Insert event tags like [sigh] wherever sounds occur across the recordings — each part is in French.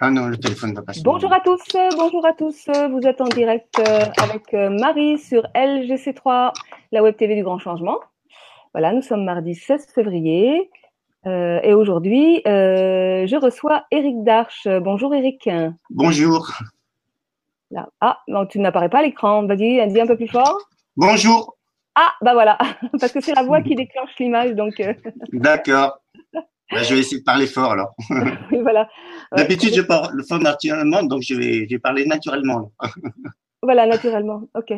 Ah non, le téléphone va passer. Bonjour à tous, bonjour à tous. Vous êtes en direct euh, avec euh, Marie sur LGC3, la web TV du Grand Changement. Voilà, nous sommes mardi 16 février. Euh, et aujourd'hui, je reçois Eric Darche. Bonjour Eric. Bonjour. Là. Ah, non, tu n'apparais pas à l'écran. Vas-y, dis un peu plus fort. Bonjour. Ah, bah voilà, [laughs] parce que c'est la voix qui déclenche l'image, donc. D'accord. Bah, je vais essayer de parler fort alors. [laughs] oui, voilà. D'habitude, je parle fort naturellement, donc je vais, je vais parler naturellement. [laughs] voilà, naturellement. Ok.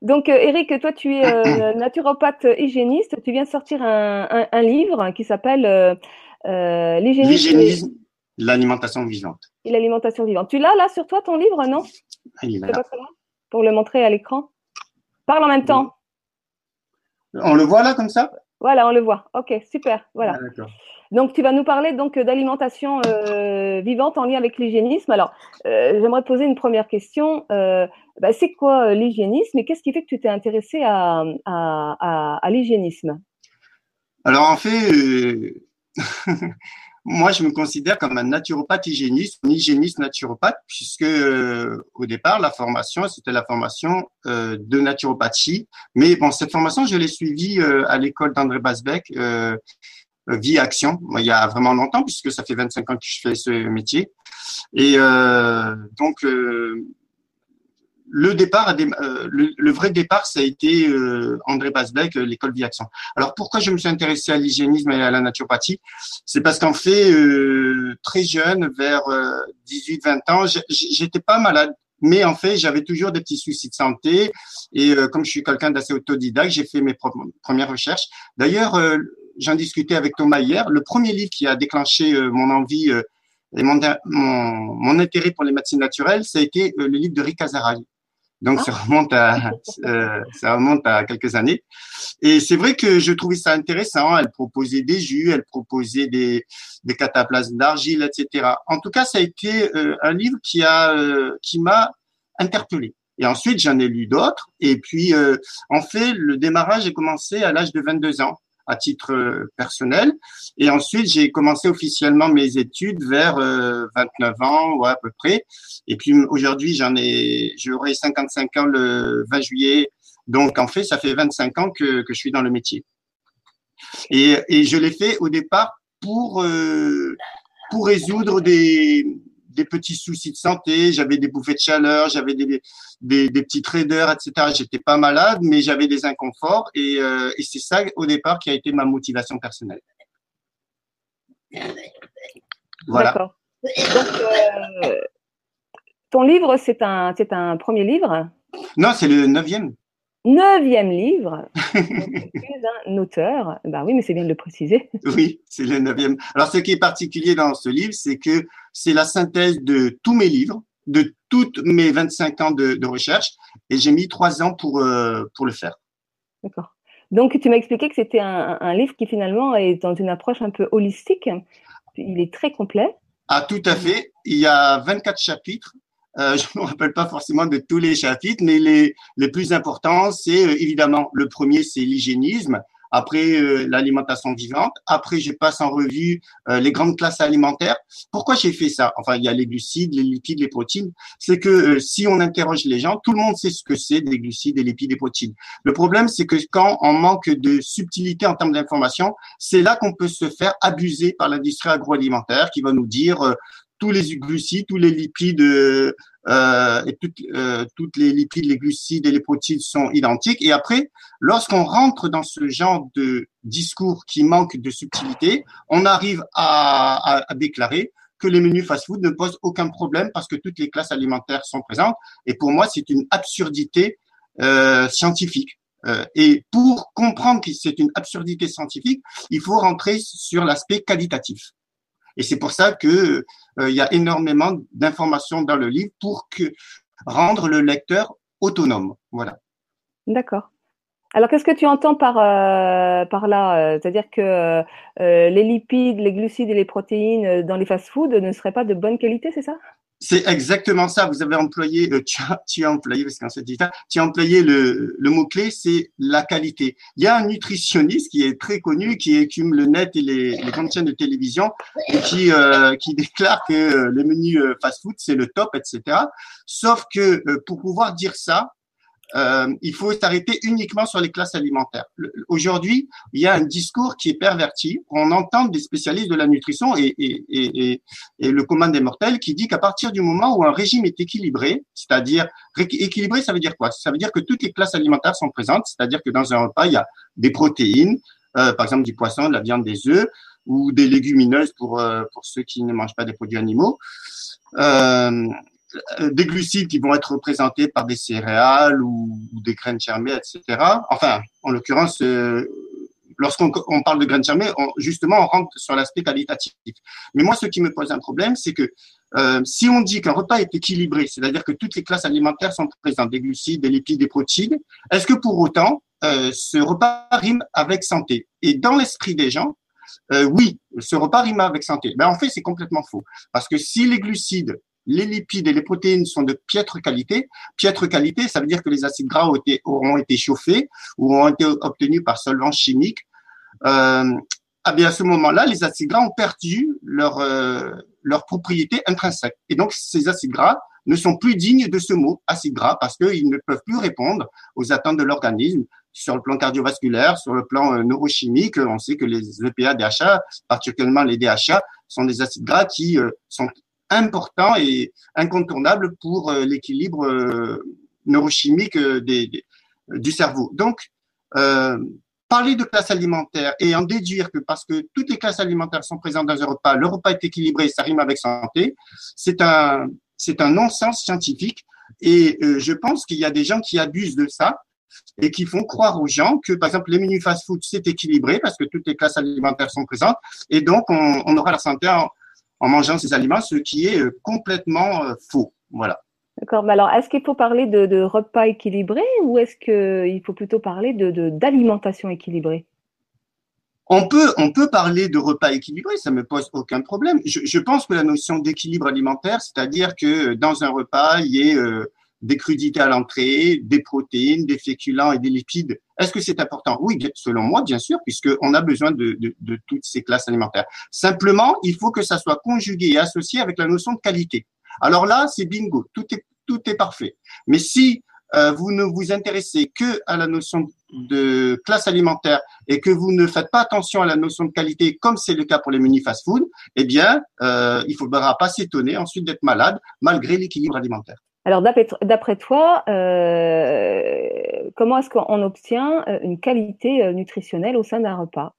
Donc, euh, Eric, toi, tu es euh, [clears throat] naturopathe hygiéniste. Tu viens de sortir un, un, livre qui s'appelle euh, euh L'hygiénisme, l'alimentation vivante. Et l'alimentation vivante. Tu l'as là sur toi, ton livre, non? Ah, Il est là. Pour le montrer à l'écran? Parle en même temps. On le voit là comme ça? Voilà, on le voit. Ok, super. Voilà. Ah, donc, tu vas nous parler donc d'alimentation euh, vivante en lien avec l'hygiénisme. Alors, euh, j'aimerais te poser une première question. Euh, bah, c'est quoi l'hygiénisme et qu'est-ce qui fait que tu t'es intéressé à, à, l'hygiénisme? Alors, en fait, [laughs] moi, je me considère comme un naturopathe hygiéniste, un hygiéniste naturopathe, puisque au départ, la formation, c'était la formation de naturopathie. Mais bon, cette formation, je l'ai suivie à l'école d'André Basbeck vie action il y a vraiment longtemps puisque ça fait 25 ans que je fais ce métier et euh, donc euh, le départ euh, le, vrai départ ça a été André Basbeck l'école vie action alors pourquoi je me suis intéressé à l'hygiénisme et à la naturopathie? C'est parce qu'en fait très jeune vers 18 20 ans j'étais pas malade mais en fait, j'avais toujours des petits soucis de santé. Et comme je suis quelqu'un d'assez autodidacte, j'ai fait mes premières recherches. D'ailleurs, j'en discutais avec Thomas hier, le premier livre qui a déclenché euh, mon envie euh, et mon, mon, intérêt pour les médecines naturelles, ça a été euh, le livre de Rick Azaray. Donc ça ah. remonte à [laughs] ça remonte à quelques années. Et c'est vrai que je trouvais ça intéressant. Elle proposait des jus, elle proposait des des cataplasmes d'argile, etc. En tout cas, ça a été un livre qui a qui m'a interpellé. Et ensuite, j'en ai lu d'autres. Et puis, en fait, le démarrage a commencé à l'âge de 22 ans à titre euh, personnel. Et ensuite, j'ai commencé officiellement mes études vers 29 euh, ans, ouais, à peu près. Et puis aujourd'hui, j'en ai, j'aurai 55 ans le 20 juillet. Donc, en fait, ça fait 25 ans que, que je suis dans le métier. Et, et je l'ai fait au départ pour, euh, pour résoudre des, des petits soucis de santé, j'avais des bouffées de chaleur, j'avais des, des, des, petits traders, etc. J'étais pas malade, mais j'avais des inconforts et, euh, et c'est ça au départ qui a été ma motivation personnelle. Voilà. Donc, euh, ton livre, c'est un, c'est un premier livre? Non, c'est le neuvième. Neuvième livre, [laughs] un auteur. Ben oui, mais c'est bien de le préciser. Oui, c'est le neuvième. Alors, ce qui est particulier dans ce livre, c'est que c'est la synthèse de tous mes livres, de toutes mes 25 ans de, recherche, et j'ai mis trois ans pour, euh, pour le faire. D'accord. Donc, tu m'as expliqué que c'était un, un, livre qui finalement est dans une approche un peu holistique. Il est très complet. Ah, tout à fait. Il y a 24 chapitres euh, [laughs] je ne me rappelle pas forcément de tous les chapitres, mais les, les plus importants, c'est euh, évidemment le premier, c'est l'hygiénisme. Après euh, l'alimentation vivante. Après, je passe en revue euh, les grandes classes alimentaires. Pourquoi j'ai fait ça? Enfin, il y a les glucides, les lipides, les protéines. C'est que si on interroge les gens, tout le monde sait ce que c'est des glucides, des lipides, des protéines. Le problème, c'est que quand on manque de subtilité en termes d'information, c'est là qu'on peut se faire abuser par l'industrie agroalimentaire qui va nous dire tous les glucides, tous les lipides euh, et toutes, euh, toutes les lipides, les glucides et les protéines sont identiques. Et après, lorsqu'on rentre dans ce genre de discours qui manque de subtilité, on arrive à, à, déclarer que les menus fast-food ne posent aucun problème parce que toutes les classes alimentaires sont présentes. Et pour moi, c'est une absurdité euh, scientifique. Euh, et pour comprendre que c'est une absurdité scientifique, il faut rentrer sur l'aspect qualitatif. Et c'est pour ça que euh, il y a énormément d'informations dans le livre pour que rendre le lecteur autonome. Voilà. D'accord. Alors, qu'est-ce que tu entends par, euh, par là euh, C'est-à-dire que les lipides, les glucides et les protéines dans les fast-foods ne seraient pas de bonne qualité, c'est ça? C'est exactement ça. Vous avez employé, euh, tu, as, tu as employé, parce qu'en fait, tu as employé le, le mot-clé, c'est la qualité. Il y a un nutritionniste qui est très connu, qui écume le net et les, les chaînes de télévision, et qui, euh, qui déclare que euh, le menu fast-food, c'est le top, etc. Sauf que pour pouvoir dire ça, euh, il faut s'arrêter uniquement sur les classes alimentaires. Aujourd'hui, il y a un discours qui est perverti. On entend des spécialistes de la nutrition et, et, et, et le commun des mortels qui dit qu'à partir du moment où un régime est équilibré, c'est-à-dire équilibré, ça veut dire quoi? Ça veut dire que toutes les classes alimentaires sont présentes, c'est-à-dire que dans un repas, il y a des protéines, euh, par exemple du poisson, de la viande, des œufs, ou des légumineuses pour, euh, pour ceux qui ne mangent pas des produits animaux. Euh, des glucides qui vont être représentés par des céréales ou, des graines germées, etc. Enfin, en l'occurrence, euh, lorsqu'on parle de graines germées, justement, on rentre sur l'aspect qualitatif. Mais moi, ce qui me pose un problème, c'est que euh, si on dit qu'un repas est équilibré, c'est-à-dire que toutes les classes alimentaires sont présentes, des glucides, des lipides, des protéines, est-ce que pour autant, ce repas rime avec santé? Et dans l'esprit des gens, oui, ce repas rime avec santé. Mais en fait, c'est complètement faux. Parce que si les glucides les lipides et les protéines sont de piètre qualité. Piètre qualité, ça veut dire que les acides gras ont été, auront été chauffés ou ont été obtenus par solvants chimiques. Euh, ah bien à ce moment-là, les acides gras ont perdu leur euh, leur propriété intrinsèque. Et donc ces acides gras ne sont plus dignes de ce mot acide gras parce qu'ils ne peuvent plus répondre aux attentes de l'organisme sur le plan cardiovasculaire, sur le plan euh, neurochimique. On sait que les EPA, DHA, particulièrement les DHA, sont des acides gras qui euh, sont important et incontournable pour euh, l'équilibre euh, neurochimique euh, des, du cerveau. Donc, parler de classe alimentaire et en déduire que parce que toutes les classes alimentaires sont présentes dans un repas, le repas est équilibré, ça rime avec santé, c'est un c'est un non-sens scientifique et je pense qu'il y a des gens qui abusent de ça et qui font croire aux gens que, par exemple, les menus fast-food, c'est équilibré parce que toutes les classes alimentaires sont présentes et donc on, on aura la santé en, en mangeant ces aliments, ce qui est euh, complètement euh, faux. Voilà. D'accord. Mais alors, est-ce qu'il faut parler de, repas équilibrés ou est-ce qu'il faut plutôt parler de d'alimentation équilibrée? On peut, on peut parler de repas équilibrés, ça me pose aucun problème. Je, pense que la notion d'équilibre alimentaire, c'est-à-dire que dans un repas, il y ait euh, des crudités à l'entrée, des protéines, des féculents et des lipides. Est-ce que c'est important? Oui, selon moi, bien sûr, puisqu'on a besoin de, de, toutes ces classes alimentaires. Simplement, il faut que ça soit conjugué et associé avec la notion de qualité. Alors là, c'est bingo, tout est, tout est parfait. Mais si euh, vous ne vous intéressez que à la notion de classe alimentaire et que vous ne faites pas attention à la notion de qualité, comme c'est le cas pour les menus fast-food, eh bien, euh, il faudra pas s'étonner ensuite d'être malade malgré l'équilibre alimentaire. Alors, d'après toi, euh, comment est-ce qu'on obtient euh, une qualité euh, nutritionnelle au sein d'un repas?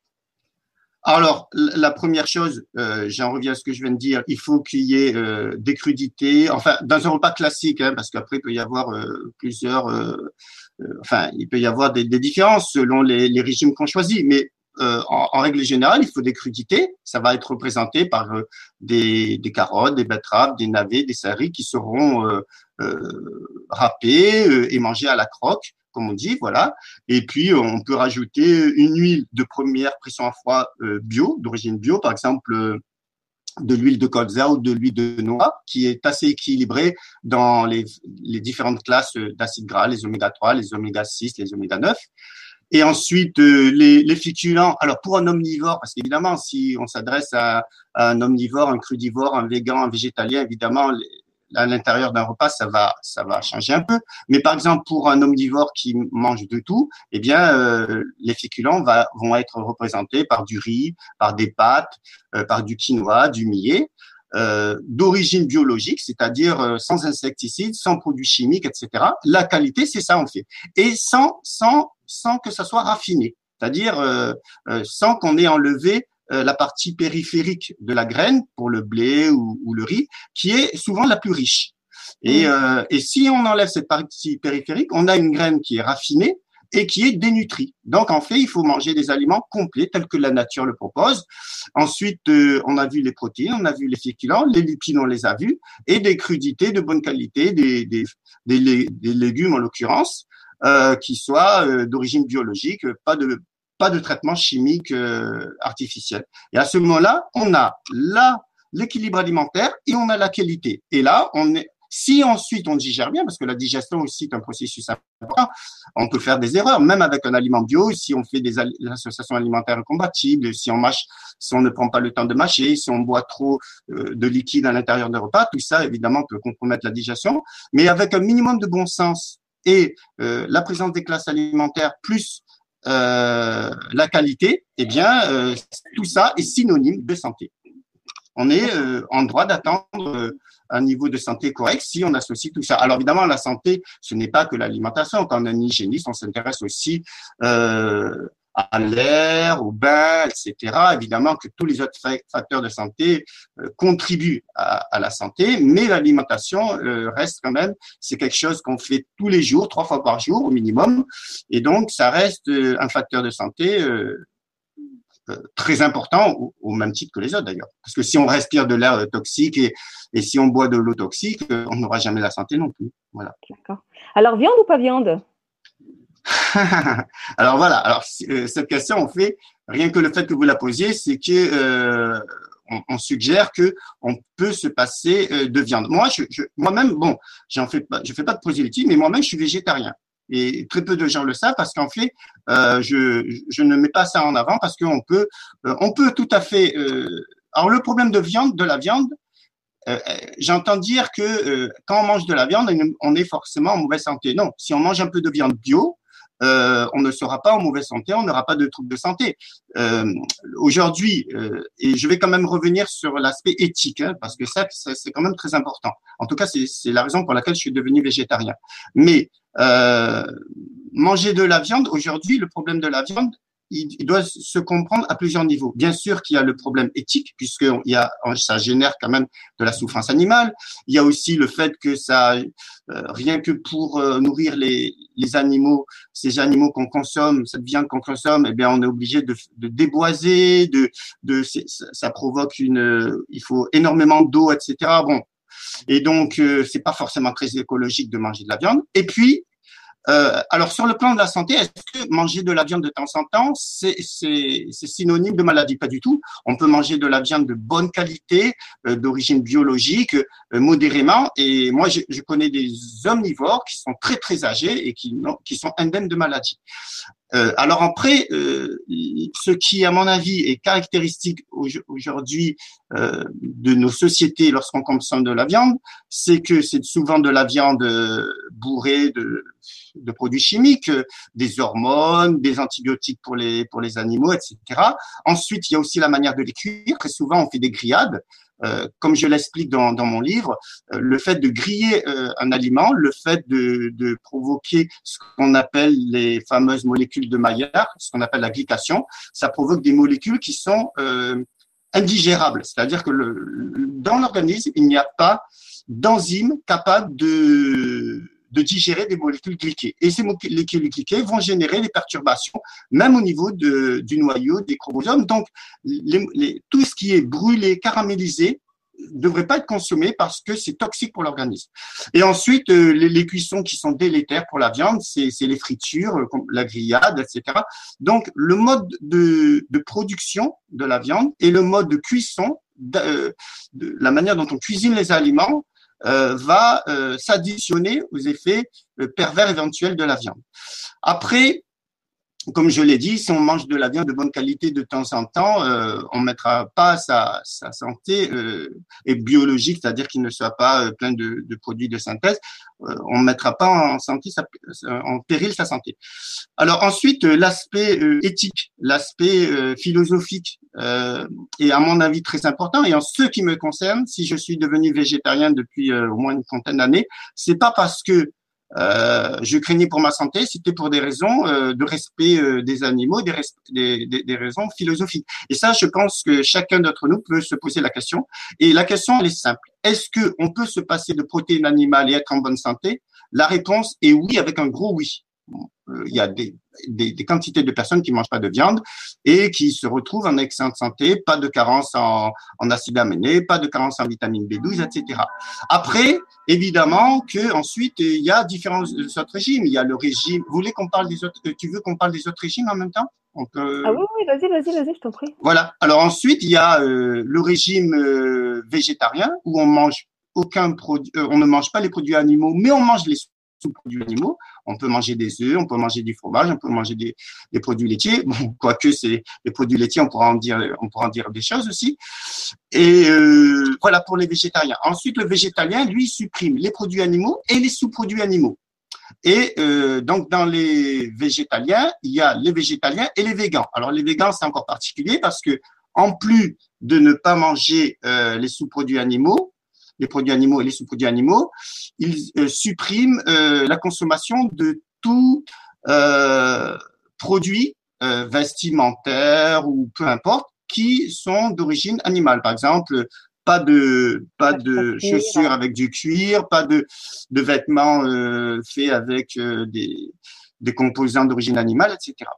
Alors, la première chose, j'en reviens à ce que je viens de dire, il faut qu'il y ait des crudités, enfin, dans un repas classique, hein, parce qu'après, il peut y avoir plusieurs, enfin, il peut y avoir des, différences selon les, les régimes qu'on choisit, mais euh, en, règle générale, il faut des crudités. Ça va être représenté par euh, des, des, carottes, des betteraves, des navets, des céréales qui seront euh, euh râpées et mangées à la croque, comme on dit, voilà. Et puis, on peut rajouter une huile de première pression à froid bio, d'origine bio, par exemple de l'huile de colza ou de l'huile de noix, qui est assez équilibrée dans les, les différentes classes d'acides gras, les oméga 3, les oméga 6, les oméga 9. Et ensuite, euh, les, féculents. Alors, pour un omnivore, parce qu'évidemment, si on s'adresse à, un omnivore, un crudivore, un végan, un végétalien, évidemment, à l'intérieur d'un repas, ça va, ça va changer un peu. Mais par exemple, pour un omnivore qui mange de tout, eh bien, euh, les féculents vont être représentés par du riz, par des pâtes, euh, par du quinoa, du millet. D'origine biologique, c'est-à-dire sans insecticides, sans produits chimiques, etc. La qualité, c'est ça en fait, et sans sans sans que ça soit raffiné, c'est-à-dire euh, euh, sans qu'on ait enlevé euh, la partie périphérique de la graine pour le blé ou, le riz, qui est souvent la plus riche. Et, mmh. et si on enlève cette partie périphérique, on a une graine qui est raffinée et qui est dénutrie. Donc en fait, il faut manger des aliments complets tels que la nature le propose. Ensuite, on a vu les protéines, on a vu les féculents, les lipides, on les a vus, et des crudités de bonne qualité, des, des, des, des légumes en l'occurrence. Euh, qui soit euh, d'origine biologique, pas de pas de traitement chimique euh, artificiel. Et à ce moment-là, on a la l'équilibre alimentaire et on a la qualité. Et là, on est, si ensuite on digère bien, parce que la digestion aussi est un processus important, on peut faire des erreurs, même avec un aliment bio, si on fait des associations alimentaires incompatibles, si on mâche, si on ne prend pas le temps de mâcher, si on boit trop de liquide à l'intérieur des repas, tout ça évidemment peut compromettre la digestion. Mais avec un minimum de bon sens et euh, la présence des classes alimentaires plus euh, la qualité, eh bien, euh, tout ça est synonyme de santé. On est en droit d'attendre un niveau de santé correct si on associe tout ça. Alors évidemment, la santé, ce n'est pas que l'alimentation. Quand on est hygiéniste, on s'intéresse aussi à l'air, au bain, etc. Évidemment que tous les autres facteurs de santé euh, contribuent à, la santé, mais l'alimentation euh, reste quand même, c'est quelque chose qu'on fait tous les jours, trois fois par jour au minimum, et donc ça reste euh, un facteur de santé très important au, même titre que les autres d'ailleurs. Parce que si on respire de l'air toxique et, et si on boit de l'eau toxique, on n'aura jamais la santé non plus. Voilà. D'accord. Alors viande ou pas viande? [laughs] alors voilà, alors euh, cette question, on fait rien que le fait que vous la posiez, c'est que euh, on, suggère que on peut se passer euh, de viande. Moi, je, moi-même, bon, j'en fais pas, je fais pas de prosélytisme, mais moi-même, je suis végétarien. Et très peu de gens le savent parce qu'en fait, euh, je, je ne mets pas ça en avant parce qu'on peut, on peut tout à fait. alors le problème de viande, de la viande, j'entends dire que quand on mange de la viande, on est forcément en mauvaise santé. Non, si on mange un peu de viande bio, euh, on ne sera pas en mauvaise santé, on n'aura pas de troubles de santé. Euh, Aujourd'hui, euh, et je vais quand même revenir sur l'aspect éthique, hein, parce que ça, c'est quand même très important. En tout cas, c'est la raison pour laquelle je suis devenu végétarien. Mais euh, manger de la viande, aujourd'hui, le problème de la viande, il, doit se comprendre à plusieurs niveaux. Bien sûr qu'il y a le problème éthique, puisque il y a, ça génère quand même de la souffrance animale. Il y a aussi le fait que ça, euh, rien que pour euh, nourrir les, les animaux, ces animaux qu'on consomme, cette viande qu'on consomme, eh bien, on est obligé de, de déboiser, de, de, ça provoque une, il faut énormément d'eau, etc. Bon, et donc, euh, c'est pas forcément très écologique de manger de la viande. Et puis, euh, alors sur le plan de la santé, est-ce que manger de la viande de temps en temps, c'est synonyme de maladie? Pas du tout. On peut manger de la viande de bonne qualité, euh, d'origine biologique, euh, modérément. Et moi, je, connais des omnivores qui sont très très âgés et qui, qui sont indemnes de maladie. Euh, alors après, euh, ce qui, à mon avis, est caractéristique aujourd'hui euh, de nos sociétés lorsqu'on consomme de la viande, c'est que c'est souvent de la viande bourrée de, de, produits chimiques, des hormones, des antibiotiques pour les pour les animaux, etc. Ensuite, il y a aussi la manière de les cuire. Très souvent, on fait des grillades. Euh, comme je l'explique dans, dans, mon livre, euh, le fait de griller euh, un aliment, le fait de, de provoquer ce qu'on appelle les fameuses molécules de Maillard, ce qu'on appelle la glycation, ça provoque des molécules qui sont indigérables. C'est-à-dire que le, dans l'organisme, il n'y a pas d'enzyme capable de de digérer des molécules glyquées. Et ces molécules glyquées vont générer des perturbations, même au niveau de, du noyau des chromosomes. Donc, les, tout ce qui est brûlé, caramélisé, ne devrait pas être consommé parce que c'est toxique pour l'organisme. Et ensuite, euh, les, cuissons qui sont délétères pour la viande, c'est les fritures, euh, la grillade, etc. Donc, le mode de, de, production de la viande et le mode de cuisson, euh, de la manière dont on cuisine les aliments, va euh, s'additionner aux effets euh, pervers éventuels de la viande. Après, comme je l'ai dit, si on mange de la viande de bonne qualité de temps en temps, euh, on mettra pas sa, sa santé euh, et biologique, c'est-à-dire qu'il ne soit pas euh, plein de, de, produits de synthèse, euh, on mettra pas en santé en péril sa santé. Alors ensuite, l'aspect éthique, l'aspect philosophique est à mon avis très important. Et en ce qui me concerne, si je suis devenu végétarien depuis au moins une trentaine d'années, c'est pas parce que euh, je craignais pour ma santé, c'était pour des raisons euh, de respect euh, des animaux, des, des, des, raisons philosophiques. Et ça, je pense que chacun d'entre nous peut se poser la question. Et la question, elle est simple. Est-ce que on peut se passer de protéines animales et être en bonne santé? La réponse est oui, avec un gros oui. Euh, il y a des, des, des, quantités de personnes qui mangent pas de viande et qui se retrouvent en excellente santé, pas de carence en, en acide aminé, pas de carence en vitamine B12, etc. Après, évidemment que ensuite il y a différents autres régimes. Il y a le régime. Vous voulez qu'on parle des autres Tu veux qu'on parle des autres régimes en même temps? Peut... Ah oui, oui, vas-y, vas-y, vas-y, je t'en prie. Voilà. Alors ensuite, il y a euh, le régime euh, végétarien où on mange aucun produit, euh, on ne mange pas les produits animaux, mais on mange les sous-produits animaux. On peut manger des œufs, on peut manger du fromage, on peut manger des, des produits laitiers. Bon, [laughs] quoique c'est les produits laitiers, on pourra en dire, on pourra en dire des choses aussi. Et euh, voilà pour les végétariens. Ensuite, le végétalien, lui, supprime les produits animaux et les sous-produits animaux. Et euh, donc dans les végétaliens, il y a les végétaliens et les végans. Alors les végans, c'est encore particulier parce que en plus de ne pas manger euh, les sous-produits animaux, les produits animaux et les sous-produits animaux, ils euh, suppriment euh, la consommation de tout euh, produit euh, vestimentaire ou peu importe qui sont d'origine animale. Par exemple, pas de pas de chaussures avec du cuir, pas de de vêtements euh, faits avec des des composants d'origine animale, etc.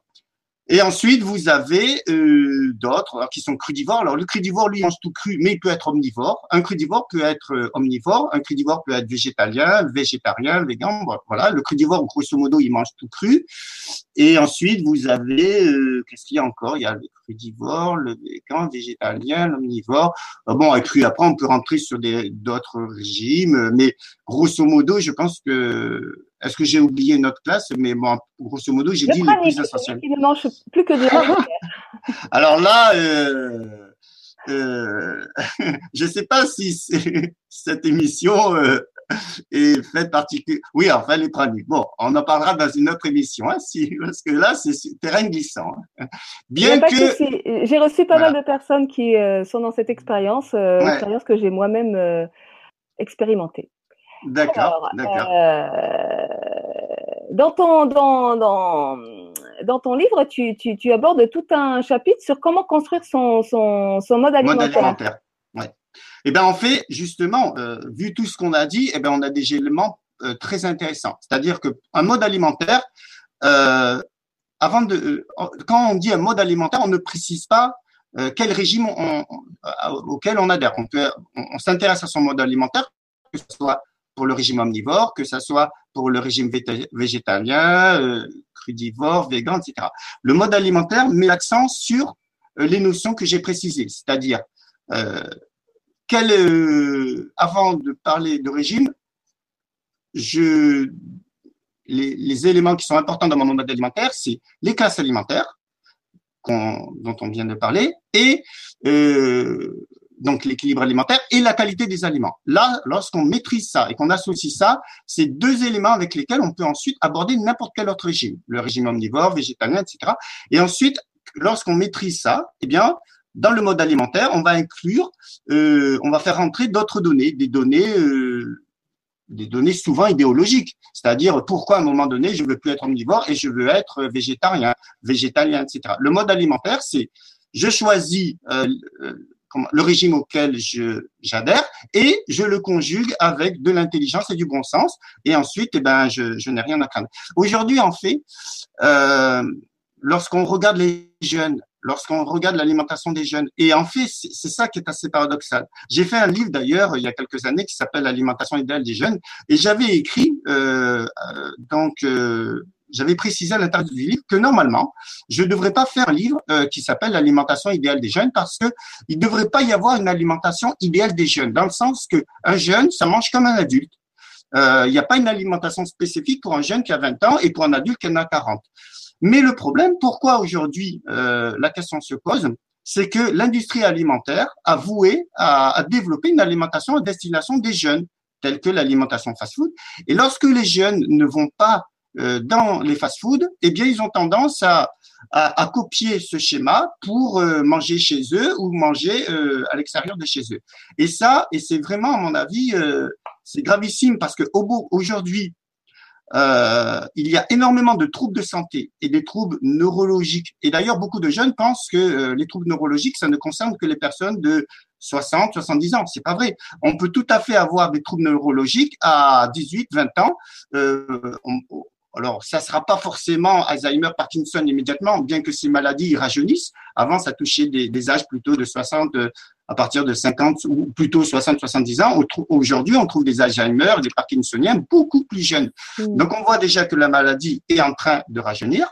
Et ensuite, vous avez euh, d'autres qui sont crudivores. Alors, le crudivore, lui, mange tout cru, mais il peut être omnivore. Un crudivore peut être euh, omnivore. Un crudivore peut être végétalien, végétarien, végan. Voilà. Le crudivore, grosso modo, il mange tout cru. Et ensuite, vous avez, euh, qu'est-ce qu'il y a encore? Il y a le crudivore, le végan, végétalien, l'omnivore. Euh, bon, et puis après, on peut rentrer sur d'autres régimes. Mais grosso modo, je pense que est-ce que j'ai oublié notre classe Mais bon, grosso modo, j'ai dit le plus essentiel. Plus que de [laughs] Alors là, euh, euh, [laughs] je ne sais pas si [laughs] cette émission euh, est faite particulière. Oui, enfin, les praniques. Bon, on en parlera dans une autre émission, hein, si, parce que là, c'est terrain glissant. Hein. Bien que. J'ai reçu pas mal de personnes qui euh, sont dans cette expérience, euh, expérience que j'ai moi-même euh, expérimentée. D'accord, d'accord. Euh, dans, ton, dans, dans, dans ton livre, tu, tu, tu, abordes tout un chapitre sur comment construire son, son, son mode alimentaire. Mode alimentaire, ouais. Eh ben, en fait, justement, euh, vu tout ce qu'on a dit, eh ben, on a des éléments euh, très intéressants. C'est-à-dire qu'un mode alimentaire, avant de, quand on dit un mode alimentaire, on ne précise pas quel régime on, auquel on adhère. On, peut, on, on s'intéresse à son mode alimentaire, que ce soit pour le régime omnivore, que ce soit pour le régime végétalien, euh, crudivore, végan, etc. Le mode alimentaire met l'accent sur euh, les notions que j'ai précisées, c'est-à-dire euh, avant de parler de régime, je, les, éléments qui sont importants dans mon mode alimentaire, c'est les classes alimentaires dont on vient de parler et donc l'équilibre alimentaire et la qualité des aliments. Là, lorsqu'on maîtrise ça et qu'on associe ça, c'est deux éléments avec lesquels on peut ensuite aborder n'importe quel autre régime, le régime omnivore, végétalien, etc. Et ensuite, lorsqu'on maîtrise ça, eh bien, dans le mode alimentaire, on va inclure, euh, on va faire rentrer d'autres données, des données, euh, des données souvent idéologiques, c'est-à-dire pourquoi à un moment donné je veux plus être omnivore et je veux être végétarien, végétalien, etc. Le mode alimentaire, c'est je choisis euh, le régime auquel je j'adhère et je le conjugue avec de l'intelligence et du bon sens et ensuite eh ben je, je n'ai rien à craindre. Aujourd'hui en fait, euh, lorsqu'on regarde les jeunes, lorsqu'on regarde l'alimentation des jeunes et en fait c'est ça qui est assez paradoxal. J'ai fait un livre d'ailleurs il y a quelques années qui s'appelle l'alimentation idéale des jeunes et j'avais écrit euh, euh donc j'avais précisé à l'intérieur du livre que normalement, je ne devrais pas faire un livre euh, qui s'appelle l'alimentation idéale des jeunes parce que il ne devrait pas y avoir une alimentation idéale des jeunes, dans le sens que un jeune, ça mange comme un adulte. Euh, il n'y a pas une alimentation spécifique pour un jeune qui a 20 ans et pour un adulte qui en a 40. Mais le problème, pourquoi aujourd'hui euh, la question se pose, c'est que l'industrie alimentaire a voué à, à développer une alimentation à destination des jeunes, telle que l'alimentation fast-food. Et lorsque les jeunes ne vont pas dans les fast-foods, eh bien, ils ont tendance à, à, à copier ce schéma pour euh, manger chez eux ou manger euh, à l'extérieur de chez eux. Et ça, et c'est vraiment, à mon avis, c'est gravissime parce que aujourd'hui, euh, il y a énormément de troubles de santé et des troubles neurologiques. Et d'ailleurs, beaucoup de jeunes pensent que les troubles neurologiques, ça ne concerne que les personnes de 60, 70 ans. C'est pas vrai. On peut tout à fait avoir des troubles neurologiques à 18, 20 ans. Euh, on, alors ça sera pas forcément Alzheimer, Parkinson immédiatement, bien que ces maladies rajeunissent. Avant, ça touchait des, des âges plutôt de 60 à partir de 50 ou plutôt 60-70 ans. Aujourd'hui, on trouve des Alzheimer, des Parkinsoniens beaucoup plus jeunes. Mm. Donc, on voit déjà que la maladie est en train de rajeunir,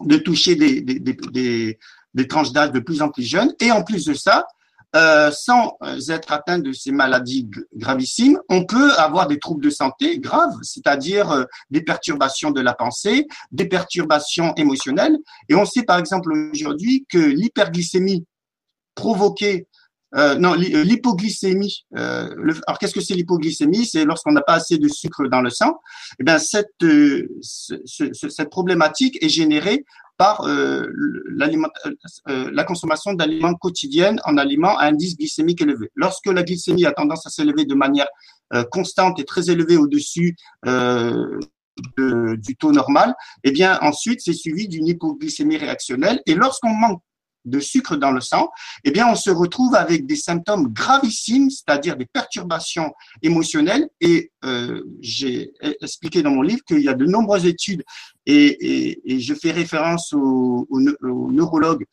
de toucher des, des, des, des tranches d'âge de plus en plus jeunes. Et en plus de ça, euh, sans être atteint de ces maladies gravissimes, on peut avoir des troubles de santé graves, c'est-à-dire euh, des perturbations de la pensée, des perturbations émotionnelles. Et on sait par exemple aujourd'hui que l'hyperglycémie provoquée euh, non, euh, l'hypoglycémie. Euh, alors, qu'est-ce que c'est l'hypoglycémie? C'est lorsqu'on n'a pas assez de sucre dans le sang. Eh bien, cette, euh, cette problématique est générée par euh, la consommation d'aliments quotidiens en aliments à indice glycémique élevé. Lorsque la glycémie a tendance à s'élever de manière constante et très élevée au-dessus de, du taux normal, eh bien ensuite c'est suivi d'une hypoglycémie réactionnelle. Et lorsqu'on manque de sucre dans le sang, eh bien, on se retrouve avec des symptômes gravissimes, c'est-à-dire des perturbations émotionnelles. Et euh, j'ai expliqué dans mon livre qu'il y a de nombreuses études, et, je fais référence au, neurologue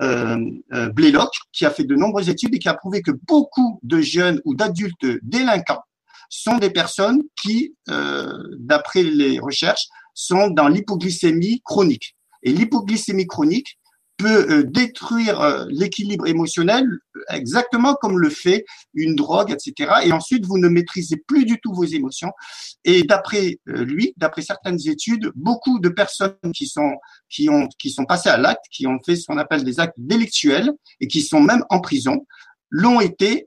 euh, euh, Blaylock, qui a fait de nombreuses études et qui a prouvé que beaucoup de jeunes ou d'adultes délinquants sont des personnes qui, d'après les recherches, sont dans l'hypoglycémie chronique. Et l'hypoglycémie chronique, peut euh, détruire euh, l'équilibre émotionnel exactement comme le fait une drogue, etc. Et ensuite, vous ne maîtrisez plus du tout vos émotions. Et d'après euh, lui, d'après certaines études, beaucoup de personnes qui sont qui ont qui sont passées à l'acte, qui ont fait ce qu'on appelle des actes délictuels et qui sont même en prison, l'ont été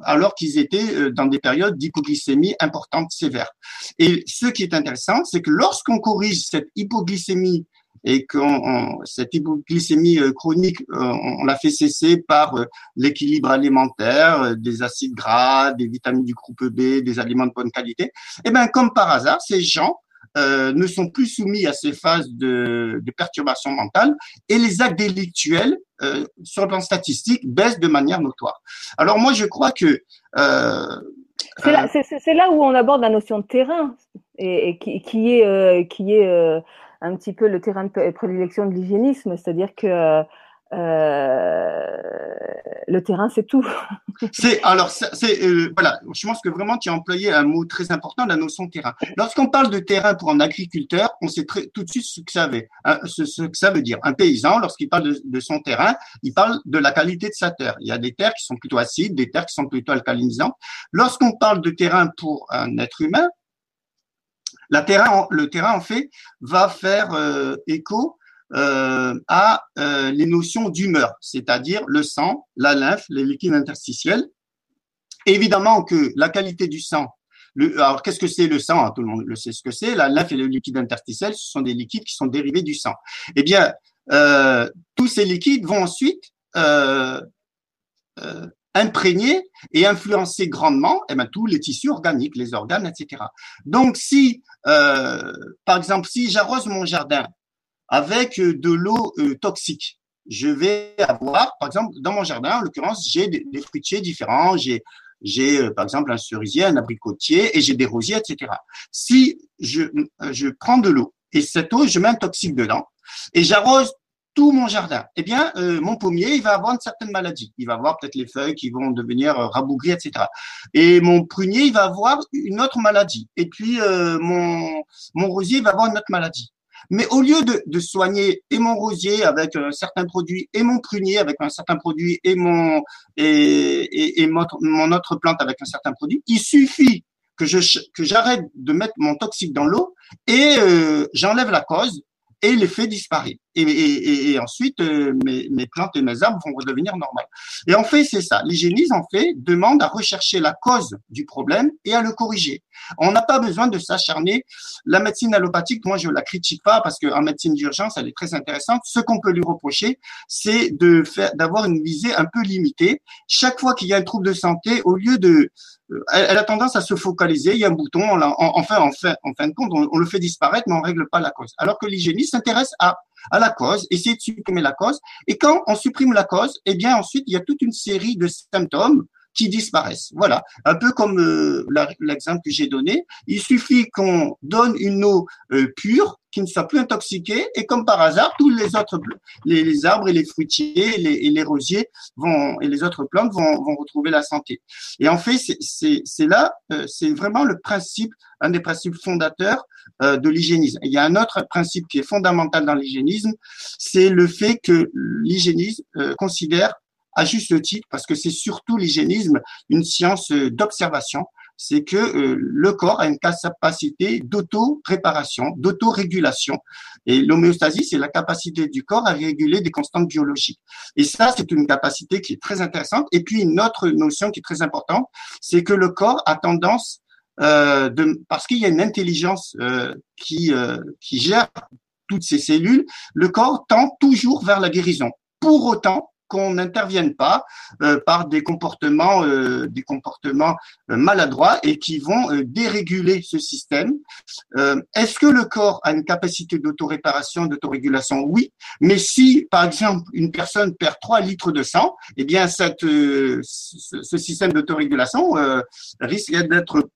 alors qu'ils étaient dans des périodes d'hypoglycémie importante sévère. Et ce qui est intéressant, c'est que lorsqu'on corrige cette hypoglycémie et que cette hypoglycémie euh, chronique, euh, on, l'a fait cesser par euh, l'équilibre alimentaire, des acides gras, des vitamines du groupe B, des aliments de bonne qualité. Et eh bien, comme par hasard, ces gens ne sont plus soumis à ces phases de, de perturbation mentale et les actes délictuels sur le plan statistique baissent de manière notoire. Alors moi, je crois que c'est là, là, où on aborde la notion de terrain et, et qui, qui, est qui est un petit peu le terrain de prédilection de l'hygiénisme, c'est-à-dire que euh, le terrain, c'est tout. [laughs] c'est alors, c'est euh, voilà. Je pense que vraiment tu as employé un mot très important, la notion de terrain. Lorsqu'on parle de terrain pour un agriculteur, on sait très, tout de suite ce que ça veut, hein, ce, que ça veut dire. Un paysan, lorsqu'il parle de, de, son terrain, il parle de la qualité de sa terre. Il y a des terres qui sont plutôt acides, des terres qui sont plutôt alcalinisantes. Lorsqu'on parle de terrain pour un être humain, la terrain, le terrain, en fait, va faire euh, écho euh, à euh, les notions d'humeur, c'est-à-dire le sang, la lymphe, les liquides interstitiels. Évidemment que la qualité du sang, le, alors qu'est-ce que c'est le sang? Hein, Tout le monde le sait ce que c'est. La lymphe et le liquide interstitiel, ce sont des liquides qui sont dérivés du sang. Eh bien, tous ces liquides vont ensuite imprégner et influencer grandement eh ben, tous les tissus organiques, les organes, etc. Donc, si, euh, par exemple, si j'arrose mon jardin avec euh, de l'eau euh, toxique, je vais avoir, par exemple, dans mon jardin, en l'occurrence, j'ai des, fruitiers différents, j'ai j'ai par exemple un cerisier, un abricotier et j'ai des rosiers, etc. Si je, je prends de l'eau et cette eau, je mets un toxique dedans et j'arrose tout mon jardin, eh bien, euh, mon pommier, il va avoir une certaine maladie. Il va avoir peut-être les feuilles qui vont devenir euh, rabougries, etc. Et mon prunier, il va avoir une autre maladie. Et puis, euh, mon, rosier, va avoir une autre maladie. Mais au lieu de, de, soigner et mon rosier avec un certain produit et mon prunier avec un certain produit et mon et, et, mon, mon, autre plante avec un certain produit, il suffit que je que j'arrête de mettre mon toxique dans l'eau et j'enlève la cause et l'effet disparaît. Et, et, et ensuite, euh, mes, mes, plantes et mes arbres vont redevenir normales. Et en fait, c'est ça. L'hygiénisme, en fait, demande à rechercher la cause du problème et à le corriger. On n'a pas besoin de s'acharner. La médecine allopathique, moi, je la critique pas parce qu'en médecine d'urgence, elle est très intéressante. Ce qu'on peut lui reprocher, c'est de faire, d'avoir une visée un peu limitée. Chaque fois qu'il y a un trouble de santé, au lieu de elle, a tendance à se focaliser. Il y a un bouton, on enfin, en fin, en fin de compte, on, le fait disparaître, mais on règle pas la cause. Alors que l'hygiéniste s'intéresse à, à la cause, essayer de supprimer la cause. Et quand on supprime la cause, eh bien ensuite, il y a toute une série de symptômes qui disparaissent. Voilà, un peu comme euh, l'exemple que j'ai donné. Il suffit qu'on donne une eau euh, pure qui ne soit plus intoxiquée et comme par hasard, tous les autres, les, arbres et les fruitiers et les, et les, rosiers vont et les autres plantes vont, vont retrouver la santé. Et en fait, c'est là, euh, c'est vraiment le principe, un des principes fondateurs euh, de l'hygiénisme. Il y a un autre principe qui est fondamental dans l'hygiénisme, c'est le fait que l'hygiénisme euh, considère à juste titre, parce que c'est surtout l'hygiénisme une science d'observation, c'est que euh, le corps a une capacité d'auto-réparation, d'auto-régulation. Et l'homéostasie, c'est la capacité du corps à réguler des constantes biologiques. Et ça, c'est une capacité qui est très intéressante. Et puis, une autre notion qui est très importante, c'est que le corps a tendance, euh, de, parce qu'il y a une intelligence euh, qui, euh, qui gère toutes ces cellules, le corps tend toujours vers la guérison. Pour autant, qu'on n'intervienne pas euh, par des comportements, euh, des comportements euh, maladroits et qui vont déréguler ce système. Est-ce que le corps a une capacité d'autoréparation, d'autorégulation? Oui, mais si par exemple une personne perd 3 litres de sang, eh bien cette, ce, système d'autorégulation risque d'être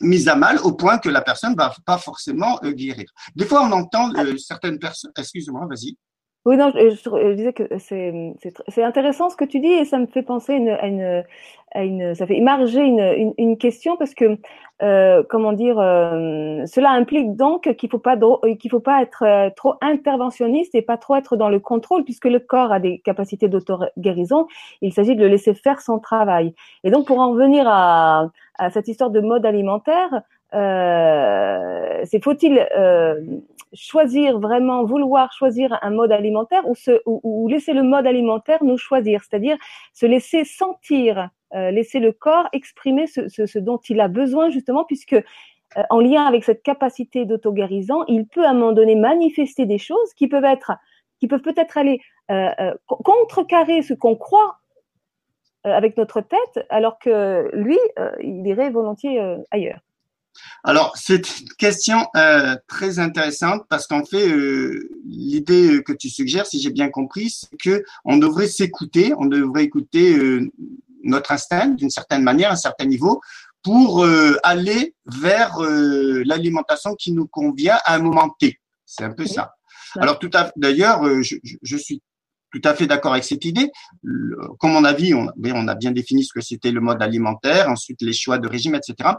mis à mal au point que la personne va pas forcément guérir. Des fois, on entend certaines personnes. Excuse-moi, vas-y. Oui, non, je, je, disais que c'est intéressant ce que tu dis et ça me fait penser une, à, une, à une, ça fait émerger une, une, question parce que, euh, comment dire, euh, cela implique donc qu'il faut pas qu'il faut pas être euh, trop interventionniste et pas trop être dans le contrôle puisque le corps a des capacités d'auto-guérison. Il s'agit de le laisser faire son travail. Et donc pour en revenir à, à cette histoire de mode alimentaire, euh, c'est faut-il euh, choisir vraiment, vouloir choisir un mode alimentaire ou, se, ou, laisser le mode alimentaire nous choisir, c'est-à-dire se laisser sentir, euh, laisser le corps exprimer ce, dont il a besoin justement, puisque en lien avec cette capacité d'auto-guérison, il peut à un moment donné manifester des choses qui peuvent être, qui peuvent peut-être aller contrecarrer ce qu'on croit avec notre tête, alors que lui, il irait volontiers ailleurs. Alors, c'est une question euh, très intéressante parce qu'en fait, euh, l'idée que tu suggères, si j'ai bien compris, c'est que on devrait s'écouter, on devrait écouter euh, notre instinct d'une certaine manière, à un certain niveau, pour aller vers l'alimentation qui nous convient à un moment T. C'est un peu ça. Alors tout à d'ailleurs, je, je, suis tout à fait d'accord avec cette idée. Comme on a vu, on, a bien défini ce que c'était le mode alimentaire, ensuite les choix de régime, etc.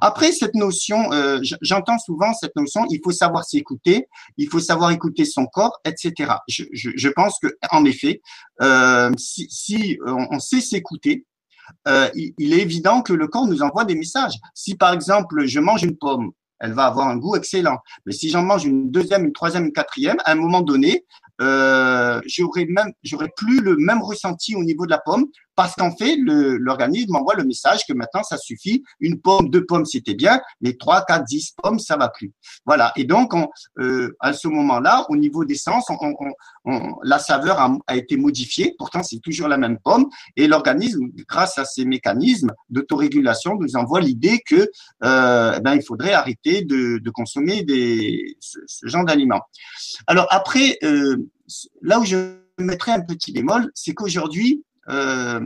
Après, cette notion, euh, j'entends souvent cette notion, il faut savoir s'écouter, il faut savoir écouter son corps, etc. Je, pense que, en effet, euh, si, on sait s'écouter, euh, il est évident que le corps nous envoie des messages. Si par exemple, je mange une pomme, elle va avoir un goût excellent. Mais si j'en mange une deuxième, une troisième, une quatrième, à un moment donné, euh, j'aurais même, j'aurais plus le même ressenti au niveau de la pomme parce qu'en fait, l'organisme m'envoie le message que maintenant, ça suffit. Une pomme, deux pommes, c'était bien, mais trois, quatre, dix pommes, ça va plus. Voilà. Et donc, on, euh, à ce moment-là, au niveau des sens, on, on, la saveur a, a, été modifiée. Pourtant, c'est toujours la même pomme. Et l'organisme, grâce à ces mécanismes d'autorégulation, nous envoie l'idée que euh, eh ben, il faudrait arrêter de, de consommer des, ce, ce genre d'aliments. Alors après, euh, là où je mettrais un petit bémol, c'est qu'aujourd'hui, euh,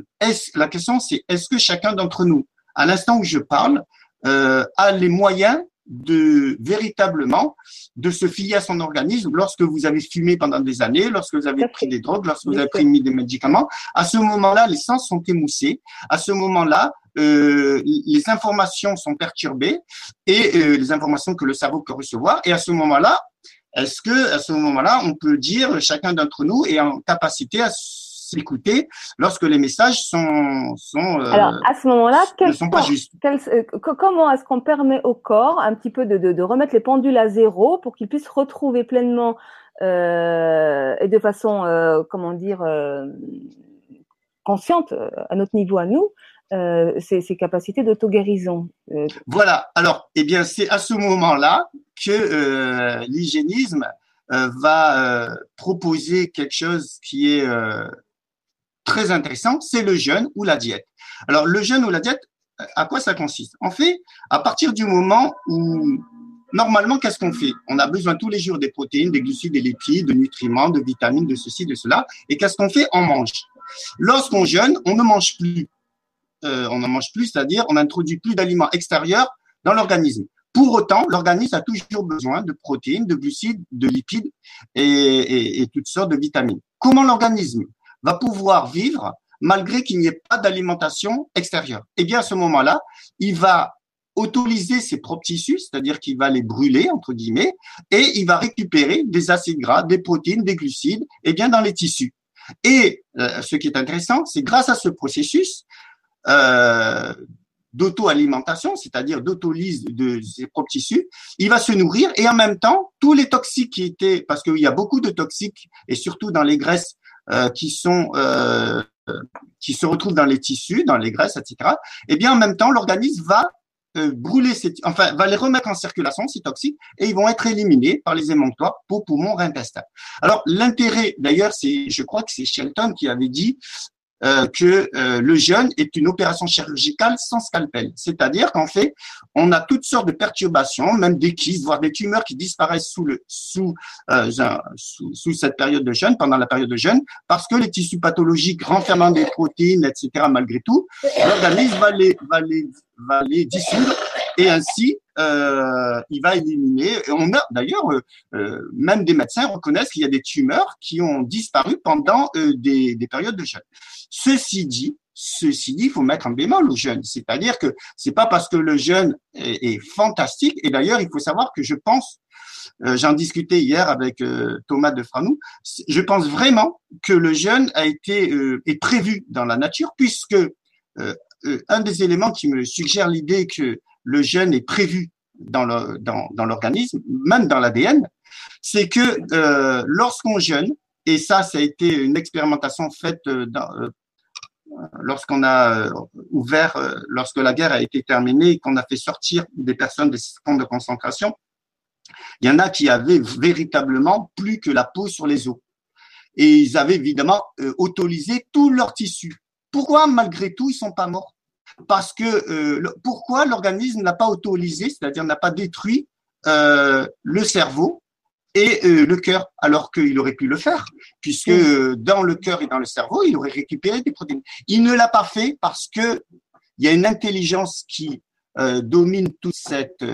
la question c'est est-ce que chacun d'entre nous, à l'instant où je parle, euh, a les moyens de véritablement de se fier à son organisme lorsque vous avez fumé pendant des années, lorsque vous avez pris des drogues, lorsque vous avez pris des médicaments? À ce moment-là, les sens sont émoussés. À ce moment-là, euh, les informations sont perturbées et euh, les informations que le cerveau peut recevoir. Et à ce moment-là, est-ce que à ce moment-là, on peut dire chacun d'entre nous est en capacité à s'écouter lorsque les messages sont, sont euh, Alors, à ce moment-là, ne sont pas justes. Euh, comment est-ce qu'on permet au corps un petit peu de, de, de, remettre les pendules à zéro pour qu'il puisse retrouver pleinement euh, et de façon, euh, comment dire, consciente à notre niveau à nous, ses, ses, capacités d'auto-guérison. Voilà. Alors, eh bien, c'est à ce moment-là que l'hygiénisme euh, va proposer quelque chose qui est très intéressant, c'est le jeûne ou la diète. Alors, le jeûne ou la diète, à quoi ça consiste? En fait, à partir du moment où, normalement, qu'est-ce qu'on fait? On a besoin tous les jours des protéines, des glucides, des lipides, de nutriments, de vitamines, de ceci, de cela. Et qu'est-ce qu'on fait? On mange. Lorsqu'on jeûne, on ne mange plus. on n'en mange plus, c'est-à-dire on n'introduit plus d'aliments extérieurs dans l'organisme. Pour autant, l'organisme a toujours besoin de protéines, de glucides, de lipides et toutes sortes de vitamines. Comment l'organisme va pouvoir vivre malgré qu'il n'y ait pas d'alimentation extérieure Eh bien, à ce moment-là, il va autoliser ses propres tissus, c'est-à-dire qu'il va les brûler, entre guillemets, et il va récupérer des acides gras, des protéines, des glucides, et eh bien dans les tissus. Et euh, ce qui est intéressant, c'est grâce à ce processus, euh, d'auto-alimentation, c'est-à-dire d'autolyse de ses propres tissus, il va se nourrir et en même temps, tous les toxiques qui étaient, parce qu'il y a beaucoup de toxiques, et surtout dans les graisses euh, qui sont euh, qui se retrouvent dans les tissus, dans les graisses, etc. Et eh bien en même temps, l'organisme va euh, brûler ces, enfin, va les remettre en circulation, ces toxiques, et ils vont être éliminés par les émonctoires, peau, poumon, intestin. Alors, l'intérêt, d'ailleurs, c'est, je crois que c'est Shelton qui avait dit, euh, que euh, le jeûne est une opération chirurgicale sans scalpel. C'est-à-dire qu'en fait, on a toutes sortes de perturbations, même des kystes, voire des tumeurs qui disparaissent sous, le, sous, euh, sous, sous, cette période de jeûne, pendant la période de jeûne, parce que les tissus pathologiques renfermant des protéines, etc., malgré tout, l'organisme va les, va, les, va les dissoudre et ainsi euh, il va éliminer. On a d'ailleurs euh, euh, même des médecins reconnaissent qu'il y a des tumeurs qui ont disparu pendant euh, des, des, périodes de jeûne. Ceci dit, ceci dit, il faut mettre un bémol au jeûne, c'est-à-dire que c'est pas parce que le jeûne est, fantastique. Et d'ailleurs, il faut savoir que je pense J'en discutais hier avec Thomas de Franou. Je pense vraiment que le jeûne a été est prévu dans la nature, puisque un des éléments qui me suggère l'idée que le jeûne est prévu dans l'organisme, même dans l'ADN, c'est que euh, lorsqu'on jeûne, et ça, ça a été une expérimentation faite euh, euh lorsqu'on a euh, ouvert, lorsque la guerre a été terminée et qu'on a fait sortir des personnes des camps de concentration, il y en a qui avaient véritablement plus que la peau sur les os. Et ils avaient évidemment autolisé tous leurs tissus. Pourquoi, malgré tout, ils sont pas morts? Parce que euh, pourquoi l'organisme n'a pas autolisé, c'est-à-dire n'a pas détruit euh, le cerveau et euh, le cœur, alors qu'il aurait pu le faire, puisque dans le cœur et dans le cerveau, il aurait récupéré des protéines. Il ne l'a pas fait parce que il y a une intelligence qui domine toute cette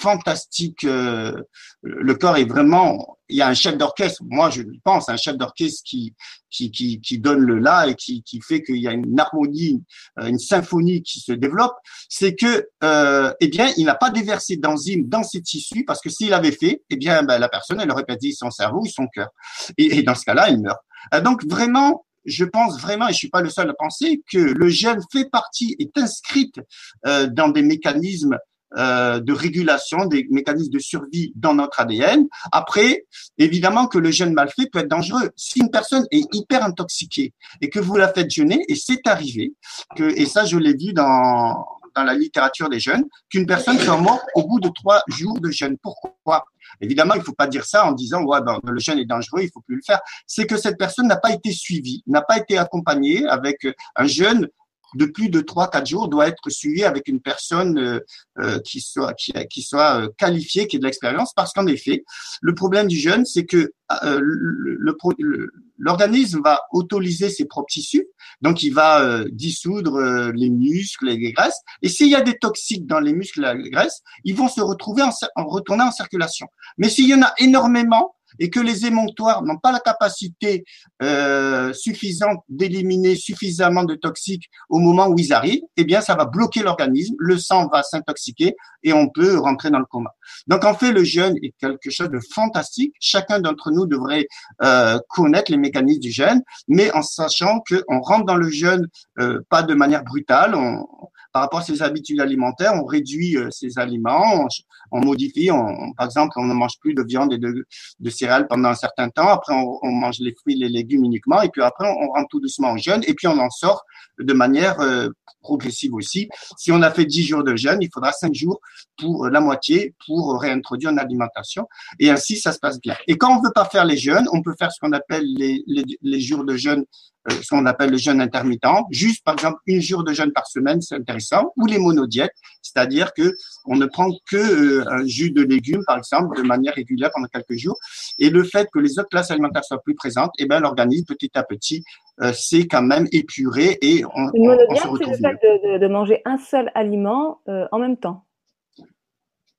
fantastique. Le corps est vraiment. Il y a un chef d'orchestre. Moi, je pense un chef d'orchestre qui, qui qui qui donne le là et qui qui fait qu'il y a une harmonie, euh, une symphonie qui se développe. C'est que euh, eh bien, il n'a pas déversé d'enzymes dans ses tissus parce que s'il avait fait, eh bien, ben, la personne elle aurait perdu son cerveau ou son cœur. Et, et dans ce cas-là, il meurt. Euh, donc vraiment, je pense vraiment, et je suis pas le seul à penser, que le gène fait partie, est inscrite euh, dans des mécanismes euh, de régulation, des mécanismes de survie dans notre ADN. Après, évidemment que le jeûne mal fait peut être dangereux. Si une personne est hyper intoxiquée et que vous la faites jeûner, et c'est arrivé, que, et ça je l'ai vu dans, dans la littérature des jeunes, qu'une personne soit morte au bout de trois jours de jeûne. Pourquoi? Évidemment, il ne faut pas dire ça en disant ouais, ben, le jeûne est dangereux, il faut plus le faire. C'est que cette personne n'a pas été suivie, n'a pas été accompagnée avec un jeûne de plus de trois quatre jours doit être suivi avec une personne euh, euh, qui soit qui, qui soit euh, qualifiée, qui ait de l'expérience, parce qu'en effet, le problème du jeûne, c'est que l'organisme va autolyser ses propres tissus, donc il va dissoudre les muscles, les graisses, et s'il y a des toxiques dans les muscles, et les graisses, ils vont se retrouver en, en retournant en circulation. Mais s'il y en a énormément, et que les émonctoires n'ont pas la capacité euh, suffisante d'éliminer suffisamment de toxiques au moment où ils arrivent, eh bien, ça va bloquer l'organisme, le sang va s'intoxiquer et on peut rentrer dans le coma. Donc, en fait, le jeûne est quelque chose de fantastique. Chacun d'entre nous devrait euh, connaître les mécanismes du jeûne, mais en sachant qu'on rentre dans le jeûne euh, pas de manière brutale. Par rapport à ses habitudes alimentaires, on réduit euh, ses aliments, on, modifie. On, par exemple, on ne mange plus de viande et de, céréales pendant un certain temps. Après, on, on, mange les fruits, les légumes uniquement. Et puis après, on rentre tout doucement en jeûne. Et puis, on en sort de manière euh, progressive aussi. Si on a fait 10 jours de jeûne, il faudra 5 jours pour euh, la moitié pour réintroduire une alimentation. Et ainsi, ça se passe bien. Et quand on veut pas faire les jeûnes, on peut faire ce qu'on appelle les, les, les jours de jeûne, euh, ce qu'on appelle le jeûne intermittent. Juste, par exemple, une jour de jeûne par semaine, c'est intéressant ou les monodiètes, c'est-à-dire que on ne prend que euh, un jus de légumes, par exemple, de manière régulière pendant quelques jours, et le fait que les autres classes alimentaires soient plus présentes, eh ben l'organisme petit à petit euh, c'est quand même épuré et on, Une monodiète, c'est le fait de, de, de, manger un seul aliment euh, en même temps.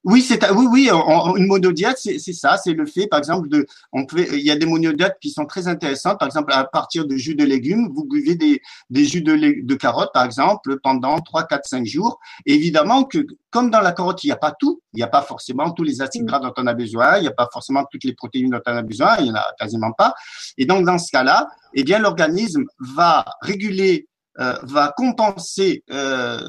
Oui, c'est oui, oui, une monodiète, c'est ça, c'est le fait, par exemple, de, on peut, il y a des monodiètes qui sont très intéressantes. Par exemple, à partir de jus de légumes, vous buvez des, des jus de, de carottes, par exemple, pendant 3, 4, 5 jours. évidemment que, comme dans la carotte, il n'y a pas tout, il n'y a pas forcément tous les acides gras dont on a besoin, il n'y a pas forcément toutes les protéines dont on a besoin, il n'y en a quasiment pas. Et donc, dans ce cas-là, eh bien, l'organisme va réguler, euh, va compenser euh,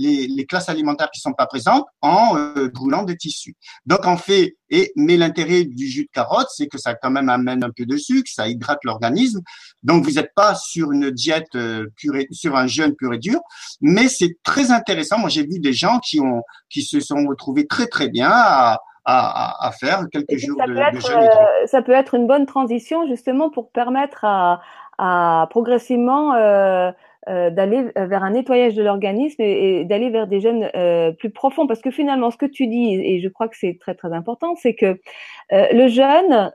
les, les, classes alimentaires qui sont pas présentes en euh, brûlant des tissus. Donc en fait, et mais l'intérêt du jus de carotte, c'est que ça quand même amène un peu de sucre, ça hydrate l'organisme. Donc vous n'êtes pas sur une diète euh, purée, sur un jeûne pur et dur, mais c'est très intéressant. Moi j'ai vu des gens qui ont qui se sont retrouvés très très bien à, à, à, faire quelques jours de, être, de jeûne. Euh, ça peut être une bonne transition justement pour permettre à, à progressivement euh, euh, d'aller vers un nettoyage de l'organisme et, d'aller vers des jeûnes euh, plus profonds. Parce que finalement, ce que tu dis, et je crois que c'est très très important, c'est que euh, le jeûne,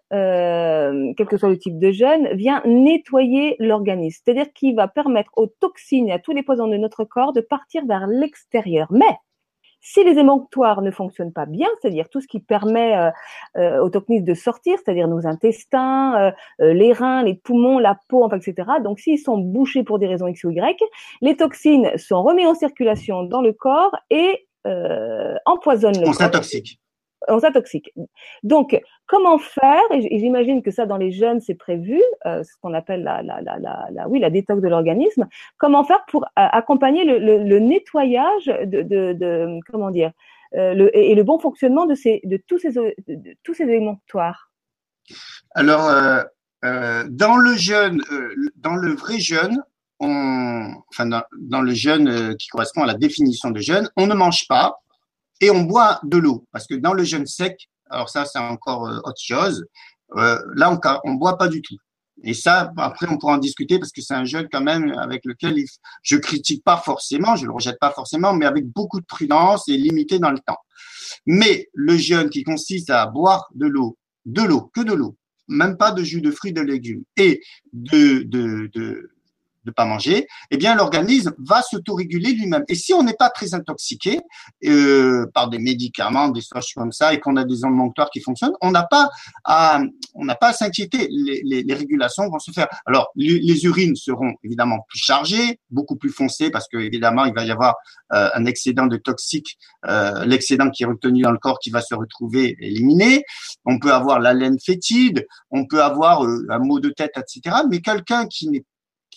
quel que soit le type de jeûne, vient nettoyer l'organisme. C'est-à-dire qu'il va permettre aux toxines et à tous les poisons de notre corps de partir vers l'extérieur. Mais si les émonctoires ne fonctionnent pas bien, c'est-à-dire tout ce qui permet euh, euh, aux toxines de sortir, c'est-à-dire nos intestins, euh, les reins, les poumons, la peau, enfin, etc. Donc, s'ils sont bouchés pour des raisons X ou Y, les toxines sont remises en circulation dans le corps et empoisonnent le On s'intoxique on s'intoxique. Donc, comment faire? Et j'imagine que ça, dans les jeunes, c'est prévu, euh, ce qu'on appelle la, la, la, la, oui, la détox de l'organisme. Comment faire pour euh, accompagner le, nettoyage de, comment dire, euh, et le bon fonctionnement de, ces, de tous ces, de, tous ces émonctoires Alors, dans le dans le vrai jeûne, on, enfin dans, dans le jeûne qui correspond à la définition de jeûne, on ne mange pas, et on boit de l'eau. Parce que dans le jeûne sec, alors ça, c'est encore euh, autre chose. Euh, là, on, boit pas du tout. Et ça, après, on pourra en discuter parce que c'est un jeûne quand même avec lequel je critique pas forcément, je le rejette pas forcément, mais avec beaucoup de prudence et limité dans le temps. Mais le jeûne qui consiste à boire de l'eau, de l'eau, que de l'eau, même pas de jus de fruits, de légumes et de, de, de, de pas manger, eh bien l'organisme va s'autoréguler lui-même. Et si on n'est pas très intoxiqué euh, par des médicaments, des choses comme ça, et qu'on a des ondes qui fonctionnent, on n'a pas à on n'a pas à s'inquiéter. Les, les, les, régulations vont se faire. Alors les, urines seront évidemment plus chargées, beaucoup plus foncées parce que évidemment il va y avoir euh, un excédent de toxiques, euh, l'excédent qui est retenu dans le corps qui va se retrouver éliminé. On peut avoir la laine fétide, on peut avoir euh, un mot de tête, etc. Mais quelqu'un qui n'est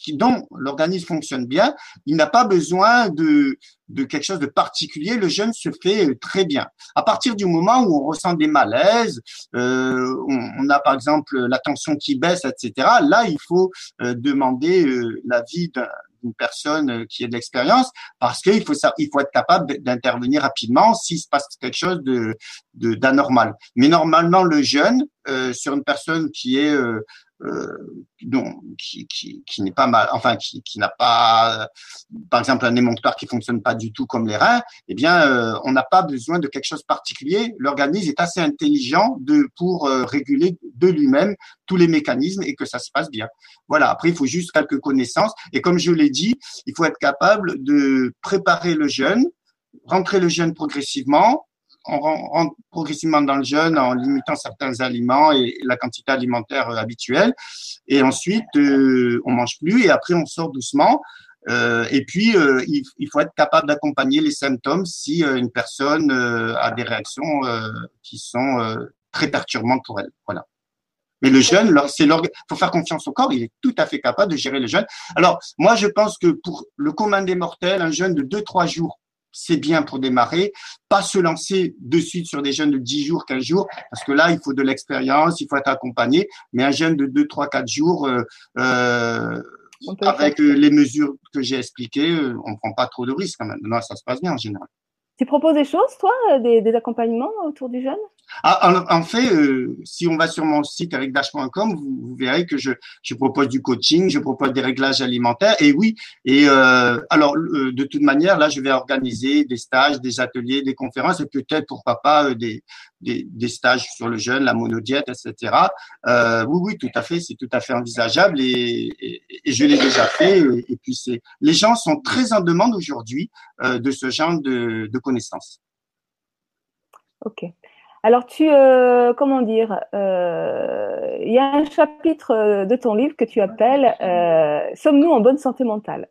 dont l'organisme fonctionne bien, il n'a pas besoin de, de quelque chose de particulier. Le jeûne se fait euh, très bien. À partir du moment où on ressent des malaises, euh, on, a par exemple la tension qui baisse, etc. Là, il faut euh, demander euh, l'avis d'une personne qui a de l'expérience parce qu'il faut ça, il faut être capable d'intervenir rapidement s'il se passe quelque chose de d'anormal. Mais normalement, le jeûne sur une personne qui est euh, qui, qui, qui n'est pas mal, enfin qui, qui n'a pas, par exemple, un émonctoire qui fonctionne pas du tout comme les reins, eh bien, euh, on n'a pas besoin de quelque chose de particulier. L'organisme est assez intelligent de pour euh, réguler de lui-même tous les mécanismes et que ça se passe bien. Voilà. Après, il faut juste quelques connaissances et comme je l'ai dit, il faut être capable de préparer le jeûne, rentrer le jeûne progressivement, on rentre progressivement dans le jeûne en limitant certains aliments et la quantité alimentaire euh, habituelle. Et ensuite, euh, on mange plus et après on sort doucement. Euh, et puis, euh, il, faut être capable d'accompagner les symptômes si une personne a des réactions qui sont très perturbantes pour elle. Voilà. Mais le jeûne, c'est faut faire confiance au corps, il est tout à fait capable de gérer le jeûne. Alors, moi, je pense que pour le commun des mortels, un jeûne de 2-3 jours c'est bien pour démarrer. Pas se lancer de suite sur des jeunes de 10 jours, 15 jours, parce que là, il faut de l'expérience, il faut être accompagné. Mais un jeune de 2, 3, 4 jours, euh, euh avec les mesures que j'ai expliquées, euh, on ne prend pas trop de risques. Non, ça se passe bien en général. Tu proposes des choses, toi, des, des accompagnements autour du jeune? Ah, en, fait, euh, si on va sur mon site avec dash.com, vous, vous, verrez que je, je, propose du coaching, je propose des réglages alimentaires. Et oui, et euh, alors euh, de toute manière, là, je vais organiser des stages, des ateliers, des conférences et peut-être pourquoi pas des, des, des, stages sur le jeûne, la monodiète, etc. oui, oui, tout à fait, c'est tout à fait envisageable et, et, et je l'ai déjà fait. Et, puis c'est, les gens sont très en demande aujourd'hui de ce genre de, de connaissances. Ok. Alors, tu, euh, comment dire, euh, il y a un chapitre euh, de ton livre que tu appelles Sommes-nous en bonne santé mentale?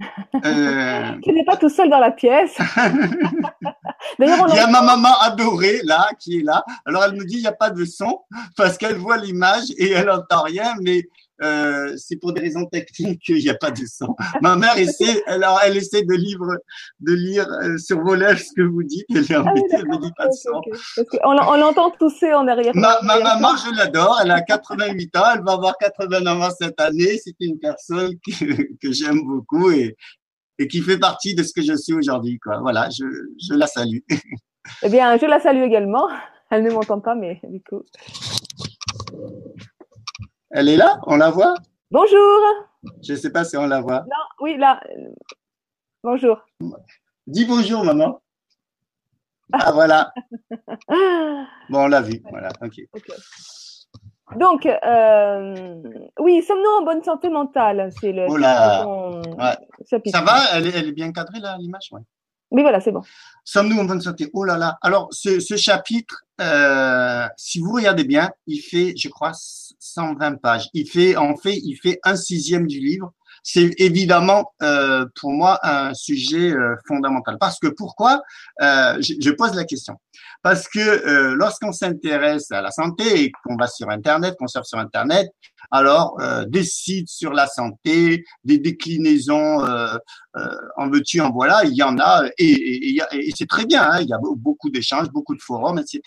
[laughs] Tu n'es pas tout seul dans la pièce. [laughs] il y a ma maman adorée là qui est là. Alors elle me dit il n'y a pas de son parce qu'elle voit l'image et elle n'entend rien, mais euh, c'est pour des raisons techniques qu'il n'y a pas de son. Ma mère essaie, alors elle essaie de lire, de lire euh, sur vos lèvres ce que vous dites. Elle est embêtée, ah elle me dit pas de son. on, on l'entend tousser en arrière. Ma, ma maman, je l'adore. Elle a 88 ans. Elle va avoir 89 ans cette année. C'est une personne que, que j'aime beaucoup et, et qui fait partie de ce que je suis aujourd'hui. Quoi. Voilà, je, je la salue. Eh bien, je la salue également. Elle ne m'entend pas, mais du coup. Elle est là? On la voit? Bonjour. Je ne sais pas si on la voit. Non, oui, là. Bonjour. Dis bonjour, maman. Ah, voilà. [laughs] bon, on l'a vu. Voilà, ok. Donc, euh, oui, sommes-nous en bonne santé mentale? C'est le. Oh là. Ça va? Elle est, elle est, bien cadrée, là, l'image? Ouais. Oui, voilà, c'est bon. Sommes-nous en bonne santé? Oh là là. Alors, ce, ce chapitre, euh, si vous regardez bien, il fait, je crois, 120 pages. Il fait, en fait, il fait un sixième du livre. C'est évidemment euh, pour moi un sujet euh, fondamental. Parce que pourquoi euh, je, je, pose la question. Parce que euh, lorsqu'on s'intéresse à la santé et qu'on va sur Internet, qu'on surfe sur Internet, alors des sites sur la santé, des déclinaisons en veux-tu, en voilà, il y en a et, et, et c'est très bien. Hein, il y a beaucoup d'échanges, beaucoup de forums, etc.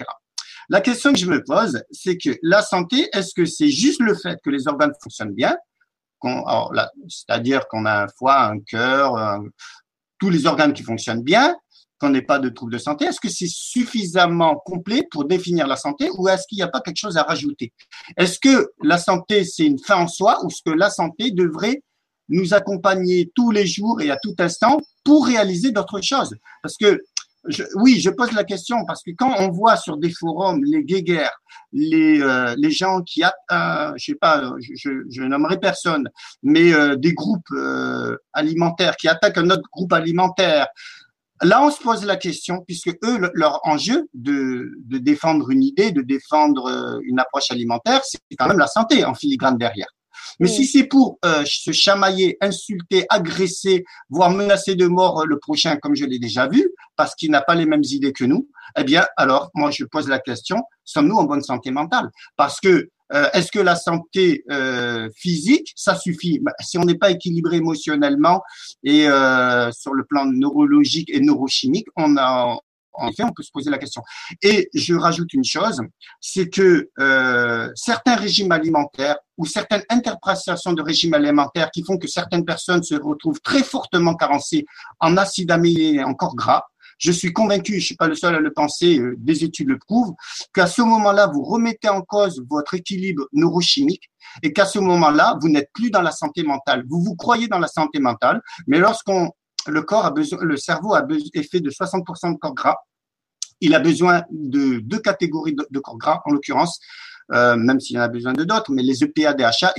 La question que je me pose, c'est que la santé, est-ce que c'est juste le fait que les organes fonctionnent bien, c'est-à-dire qu'on a un foie, un cœur, tous les organes qui fonctionnent bien, qu'on n'ait pas de troubles de santé Est-ce que c'est suffisamment complet pour définir la santé ou est-ce qu'il n'y a pas quelque chose à rajouter? Est-ce que la santé, c'est une fin en soi ou est-ce que la santé devrait nous accompagner tous les jours et à tout instant pour réaliser d'autres choses? Parce que oui, je pose la question parce que quand on voit sur des forums les guéguerres, les, euh, les gens qui, euh, je sais pas, je, je, nommerai personne, mais euh, des groupes euh, alimentaires qui attaquent un autre groupe alimentaire, Là, on se pose la question, puisque eux, leur enjeu de, de défendre une idée, de défendre euh, une approche alimentaire, c'est quand même la santé en filigrane derrière. Mais si c'est pour euh, se chamailler, insulter, agresser, voire menacer de mort euh, le prochain, comme je l'ai déjà vu, parce qu'il n'a pas les mêmes idées que nous, eh bien, alors, moi, je pose la question, sommes-nous en bonne santé mentale? Parce que euh, est-ce que la santé euh, physique, ça suffit? Bah, Si on n'est pas équilibré émotionnellement et euh, sur le plan neurologique et neurochimique, on a en effet, on peut se poser la question. Et je rajoute une chose, c'est que euh, certains régimes alimentaires ou certaines interprétations de régimes alimentaires qui font que certaines personnes se retrouvent très fortement carencées en acides aminés et en corps gras, je suis convaincu, je suis pas le seul à le penser, euh, des études le prouvent, qu'à ce moment-là, vous remettez en cause votre équilibre neurochimique et qu'à ce moment-là, vous n'êtes plus dans la santé mentale. Vous vous croyez dans la santé mentale, mais lorsqu'on le corps a besoin, le cerveau a besoin, est fait de 60% de corps gras. Il a besoin de deux catégories de, corps gras, en l'occurrence, euh, même s'il en a besoin de d'autres, mais les EPA, DHA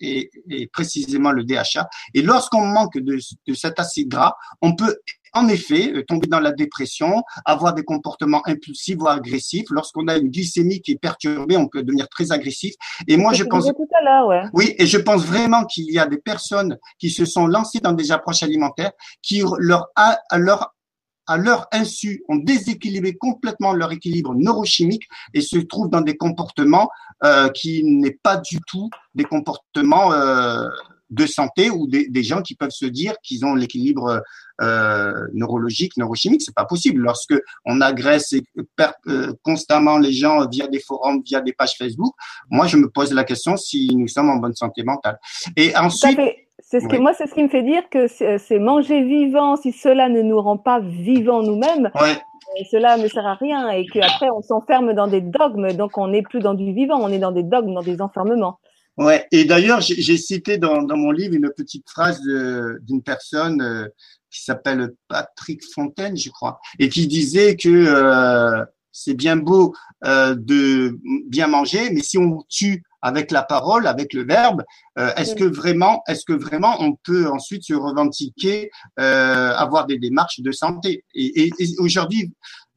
et, et, précisément le DHA. Et lorsqu'on manque de, de cet acide gras, on peut en effet, euh, tomber dans la dépression, avoir des comportements impulsifs ou agressifs. Lorsqu'on a une glycémie qui est perturbée, on peut devenir très agressif. Et moi, je pense. Tout à l'heure, ouais. Oui, et je pense vraiment qu'il y a des personnes qui se sont lancées dans des approches alimentaires qui leur a, leur à leur insu, ont déséquilibré complètement leur équilibre neurochimique et se trouvent dans des comportements euh, qui n'est pas du tout des comportements euh, de santé ou des, des, gens qui peuvent se dire qu'ils ont l'équilibre euh, neurologique, neurochimique. C'est pas possible. Lorsque on agresse et euh, constamment les gens via des forums, via des pages Facebook, moi je me pose la question si nous sommes en bonne santé mentale. Et ensuite, C'est ce que moi, c'est ce qui me fait dire que c'est manger vivant si cela ne nous rend pas vivants nous-mêmes. Ouais. cela ne sert à rien et qu'après on s'enferme dans des dogmes, donc on n'est plus dans du vivant, on est dans des dogmes, dans des enfermements. Ouais. Et d'ailleurs, j'ai cité dans, dans, mon livre une petite phrase d'une personne euh, qui s'appelle Patrick Fontaine, je crois, et qui disait que euh, c'est bien beau euh, de bien manger, mais si on tue avec la parole, avec le verbe, euh, est-ce que vraiment, est-ce que vraiment on peut ensuite se revendiquer, euh, avoir des démarches de santé? Et, et, et aujourd'hui,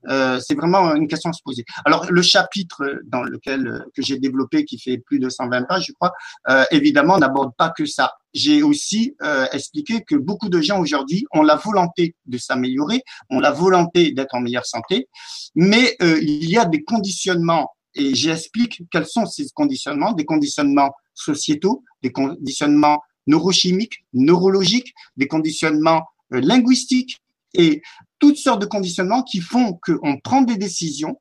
euh, c'est vraiment une question à se poser. Alors le chapitre dans lequel euh, que j'ai développé, qui fait plus de 120 pages, je crois, euh, évidemment n'aborde pas que ça. J'ai aussi euh, expliqué que beaucoup de gens aujourd'hui ont la volonté de s'améliorer, ont la volonté d'être en meilleure santé, mais il y a des conditionnements et j'explique quels sont ces conditionnements, des conditionnements sociétaux, des conditionnements neurochimiques, neurologiques, des conditionnements linguistiques, et toutes sortes de conditionnements qui font qu'on prend des décisions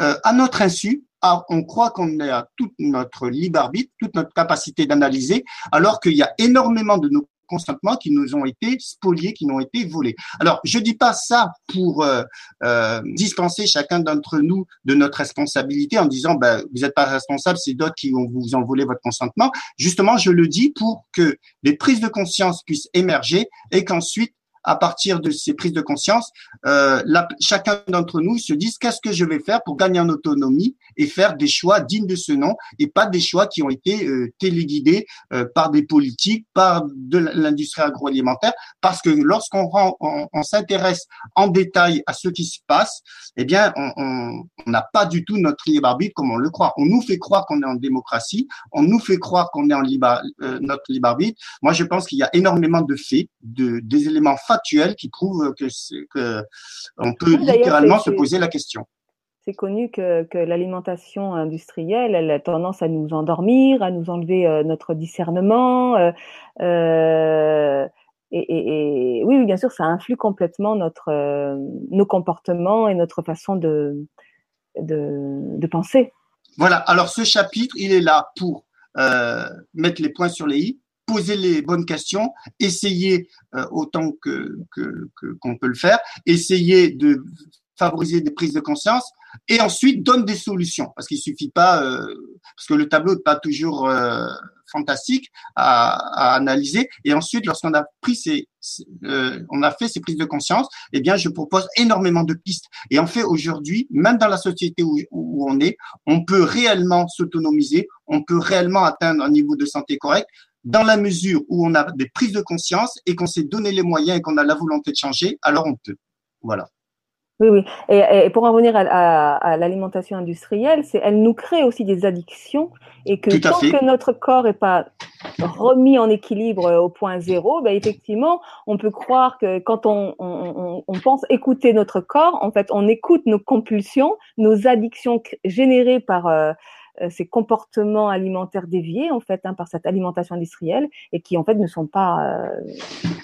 euh, à notre insu. On croit qu'on a toute notre libre arbitre, toute notre capacité d'analyser, alors qu'il y a énormément de nos consentements qui nous ont été spoliés, qui nous ont été volés. Alors, je dis pas ça pour euh, euh, dispenser chacun d'entre nous de notre responsabilité en disant ben, vous n'êtes pas responsable, c'est d'autres qui vont vous en voler votre consentement. Justement, je le dis pour que les prises de conscience puissent émerger et qu'ensuite à partir de ces prises de conscience, euh, chacun d'entre nous se dise qu'est-ce que je vais faire pour gagner en autonomie et faire des choix dignes de ce nom et pas des choix qui ont été euh, téléguidés euh, par des politiques, par de l'industrie agroalimentaire, parce que lorsqu'on on, on s'intéresse en détail à ce qui se passe, eh bien, on n'a pas du tout notre libre arbitre comme on le croit. On nous fait croire qu'on est en démocratie, on nous fait croire qu'on est en libre, euh, notre libre arbitre. Moi, je pense qu'il y a énormément de faits, de, des éléments factuels qui prouvent que, que on peut littéralement se poser la question. C'est connu que, que l'alimentation industrielle, elle a tendance à nous endormir, à nous enlever euh, notre discernement. Euh, euh, et, oui, bien sûr, ça influe complètement notre, nos comportements et notre façon de, de, penser. Voilà, alors ce chapitre, il est là pour mettre les points sur les i, poser les bonnes questions, essayer autant que qu'on peut le faire, essayer de favoriser des prises de conscience et ensuite donne des solutions parce qu'il suffit pas euh, parce que le tableau n'est pas toujours euh, fantastique à, à, analyser et ensuite lorsqu'on a pris ces, euh, on a fait ces prises de conscience eh bien je propose énormément de pistes et en fait aujourd'hui même dans la société où, où on est on peut réellement s'autonomiser on peut réellement atteindre un niveau de santé correct dans la mesure où on a des prises de conscience et qu'on s'est donné les moyens et qu'on a la volonté de changer, alors on peut. Voilà. Oui, oui. Et, et pour en revenir à, à, à l'alimentation industrielle, c'est, elle nous crée aussi des addictions et que tant fait. que notre corps n'est pas remis en équilibre au point zéro, ben effectivement, on peut croire que quand on, on, on, pense écouter notre corps, en fait, on écoute nos compulsions, nos addictions générées par euh, ces comportements alimentaires déviés en fait hein, par cette alimentation industrielle et qui en fait ne sont pas euh,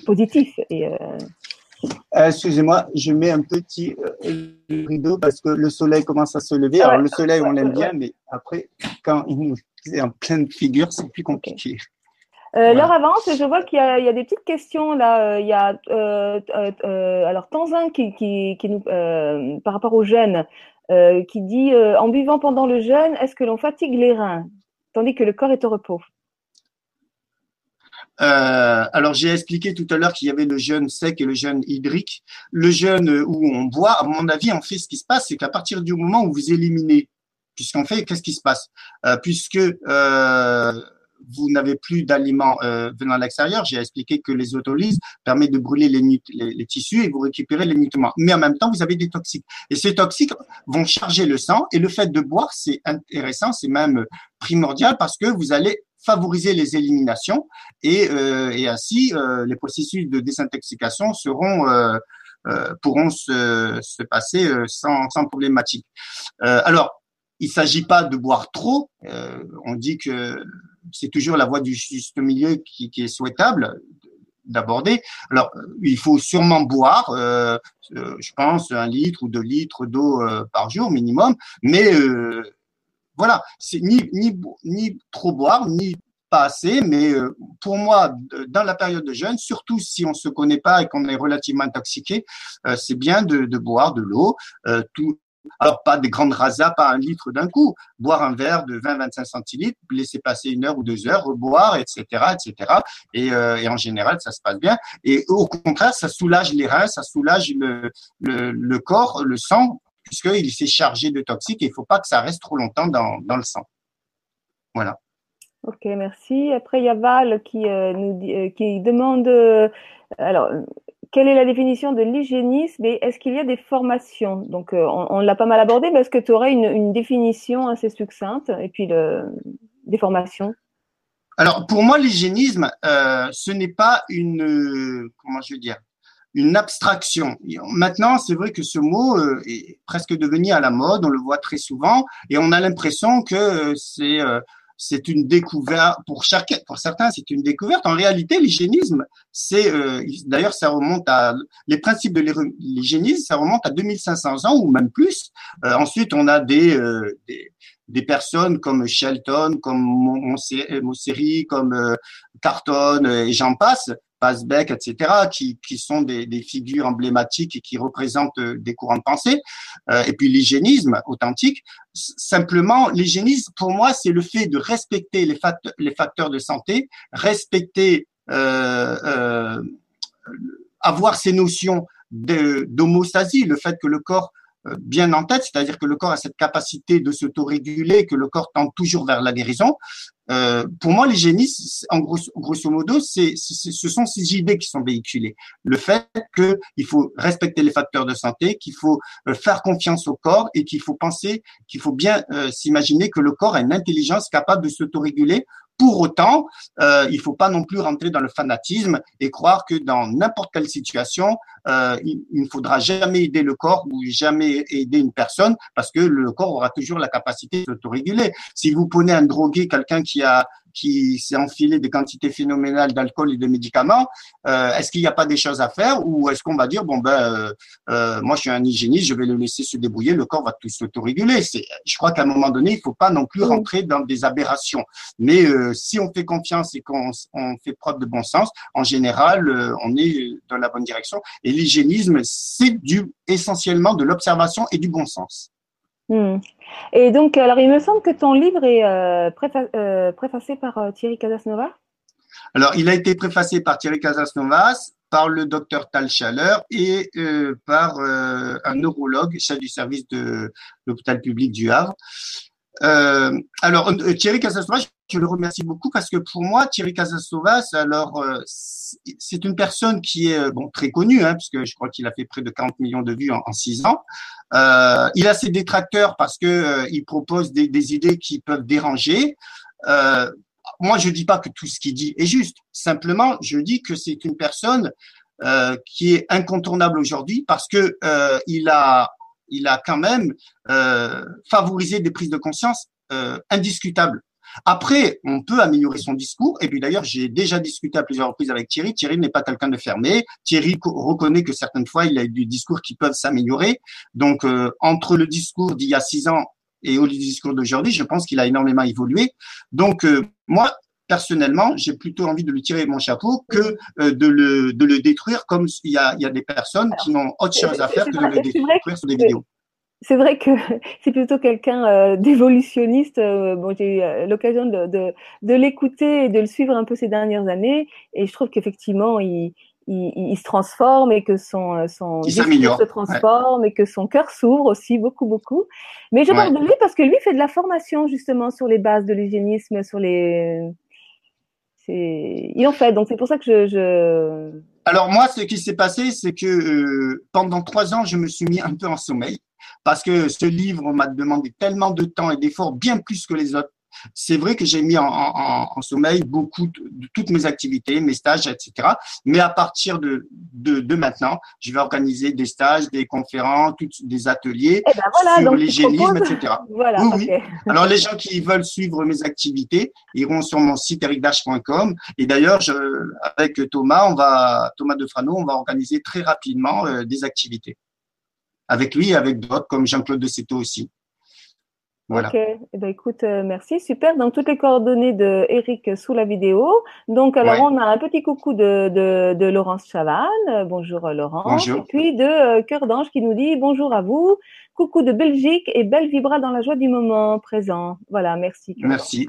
positifs. Et, euh, euh, Excusez-moi, je mets un petit euh, rideau parce que le soleil commence à se lever. Alors, le soleil, on l'aime bien, mais après, quand il nous est en pleine figure, c'est plus compliqué. Euh, voilà. L'heure avance, je vois qu'il y, y, a des petites questions là. Il y a alors Tanzin qui, qui, qui nous par rapport aux jeunes qui dit en buvant pendant le jeûne, est-ce que l'on fatigue les reins? Tandis que le corps est au repos euh, alors j'ai expliqué tout à l'heure qu'il y avait le jeûne sec et le jeûne hydrique. Le jeûne où on boit, à mon avis, en fait, ce qui se passe, c'est qu'à partir du moment où vous éliminez, puisqu'en fait, qu'est-ce qui se passe? Euh, Puisque euh, vous n'avez plus d'aliments euh, venant à l'extérieur, j'ai expliqué que les autolyses permettent de brûler les, les, tissus et vous récupérez les nutriments. Mais en même temps, vous avez des toxiques. Et ces toxiques vont charger le sang. Et le fait de boire, c'est intéressant, c'est même primordial parce que vous allez favoriser les éliminations et, euh, et ainsi euh, les processus de désintoxication seront euh, euh pourront se, se passer euh, sans, sans problématique. alors, il s'agit pas de boire trop. on dit que c'est toujours la voie du juste milieu qui, qui est souhaitable d'aborder. Alors, il faut sûrement boire, euh, je pense, un litre ou deux litres d'eau euh, par jour minimum, mais euh, voilà, c'est ni, ni, ni trop boire, ni pas assez, mais euh, pour moi, dans la période de jeûne, surtout si on se connaît pas et qu'on est relativement intoxiqué, euh, c'est bien de, de, boire de l'eau. Euh, tout, alors pas des grandes rasas, pas un litre d'un coup. Boire un verre de 20-25 centilitres, laisser passer une heure ou deux heures, reboire, etc., etc. Et, et, en général, ça se passe bien. Et au contraire, ça soulage les reins, ça soulage le, le, le corps, le sang, puisqu'il s'est chargé de toxiques et il faut pas que ça reste trop longtemps dans, dans le sang. Voilà. Ok, merci. Après, il y a Val qui, euh, nous, euh, qui demande, euh, alors, quelle est la définition de l'hygiénisme et est-ce qu'il y a des formations? Donc, on, on l'a pas mal abordé, mais est-ce que tu aurais une, une, définition assez succincte et puis le, des formations? Alors, pour moi, l'hygiénisme, ce n'est pas une, comment je veux dire, une abstraction. Maintenant, c'est vrai que ce mot est presque devenu à la mode, on le voit très souvent, et on a l'impression que c'est c'est une découverte pour chacun, pour certains, c'est une découverte. En réalité, l'hygiénisme, c'est euh, d'ailleurs ça remonte à les principes de l'hygiénisme, ça remonte à 2500 ans ou même plus. Euh, ensuite, on a des, euh, des, des personnes comme Shelton, comme Mosseri, comme Carton et j'en passe, Pasbeck, etc., qui, qui sont des, des, figures emblématiques et qui représentent euh, des courants de pensée. Euh, et puis l'hygiénisme authentique. Simplement, l'hygiénisme, pour moi, c'est le fait de respecter les, facteurs, les facteurs de santé, respecter, euh, euh, avoir ces notions d'homostasie, le fait que le corps bien en tête, c'est-à-dire que le corps a cette capacité de s'autoréguler, que le corps tend toujours vers la guérison. Euh, pour moi, l'hygiénisme, en grosso, grosso modo, c'est, ce sont ces idées qui sont véhiculées. Le fait qu'il faut respecter les facteurs de santé, qu'il faut euh, faire confiance au corps et qu'il faut penser, qu'il faut bien euh, s'imaginer que le corps a une intelligence capable de s'autoréguler pour autant, euh, il ne faut pas non plus rentrer dans le fanatisme et croire que dans n'importe quelle situation, euh, il, ne faudra jamais aider le corps ou jamais aider une personne parce que le corps aura toujours la capacité de s'autoréguler. Si vous prenez un drogué, quelqu'un qui a qui s'est enfilé des quantités phénoménales d'alcool et de médicaments, euh, est-ce qu'il n'y a pas des choses à faire ou est-ce qu'on va dire bon ben euh, euh, moi je suis un hygiéniste, je vais le laisser se débrouiller, le corps va tout s'autoréguler. Je crois qu'à un moment donné, il faut pas non plus rentrer dans des aberrations. Mais euh, si on fait confiance et qu'on on fait preuve de bon sens, en général, euh, on est dans la bonne direction. Et l'hygiénisme, c'est du essentiellement de l'observation et du bon sens. Hmm. Et donc, alors, il me semble que ton livre est euh, euh, préfacé par euh, Thierry Casasnova. Alors, il a été préfacé par Thierry Casasnovas, par le docteur Tal Chaleur et par un neurologue, chef du service de l'hôpital public du Havre. Alors, Thierry Casasnovas, je le remercie beaucoup parce que pour moi, Thierry Casasnovas, alors, c'est une personne qui est bon très connue, hein, parce que je crois qu'il a fait près de 40 millions de vues en, en six ans. Euh, il a ses détracteurs parce que euh, il propose des, des, idées qui peuvent déranger. Euh, moi, je dis pas que tout ce qu'il dit est juste. Simplement, je dis que c'est une personne euh, qui est incontournable aujourd'hui parce que euh, il a, il a quand même favorisé des prises de conscience indiscutables. Après, on peut améliorer son discours. Et puis d'ailleurs, j'ai déjà discuté à plusieurs reprises avec Thierry. Thierry n'est pas quelqu'un de fermé. Thierry reconnaît que certaines fois, il a eu des discours qui peuvent s'améliorer. Donc, euh, entre le discours d'il y a six ans et au discours d'aujourd'hui, je pense qu'il a énormément évolué. Donc, euh, moi, personnellement, j'ai plutôt envie de lui tirer mon chapeau que euh, de, le, de le détruire comme il y a, il y a des personnes qui n'ont autre chose à faire que de le détruire sur des vidéos c'est vrai que [laughs] c'est plutôt quelqu'un euh, d'évolutionniste. Euh, bon, j'ai eu euh, l'occasion de, de, de l'écouter et de le suivre un peu ces dernières années, et je trouve qu'effectivement, il, il, il, se transforme et que son, son se transforme ouais. et que son cœur s'ouvre aussi beaucoup, beaucoup. Mais je parle ouais. de lui parce que lui fait de la formation justement sur les bases de l'hygiénisme, sur les. Il en fait, donc c'est pour ça que je, je... Alors moi, ce qui s'est passé, c'est que euh, pendant trois ans, je me suis mis un peu en sommeil parce que ce livre m'a demandé tellement de temps et d'efforts, bien plus que les autres. C'est vrai que j'ai mis en, en, en, sommeil beaucoup de, toutes mes activités, mes stages, etc. Mais à partir de, de, de, maintenant, je vais organiser des stages, des conférences, des ateliers eh ben voilà, sur l'hygiénisme, etc. Voilà, oui, okay. oui. [laughs] Alors les gens qui veulent suivre mes activités iront sur mon site ericdash.com. Et d'ailleurs, avec Thomas, on va Thomas Defrano, on va organiser très rapidement euh, des activités avec lui et avec d'autres comme Jean-Claude de Céto aussi. Voilà. Ok, eh ben, écoute, euh, merci, super. Donc, toutes les coordonnées de Eric sous la vidéo. Donc, alors, Ouais. on a un petit coucou de, de, de Laurence. Euh, Bonjour, euh, Laurence. Bonjour. Et puis de euh, Cœur d'Ange qui nous dit bonjour à vous. Coucou de Belgique et belle vibra dans la joie du moment présent. Voilà, merci. Merci.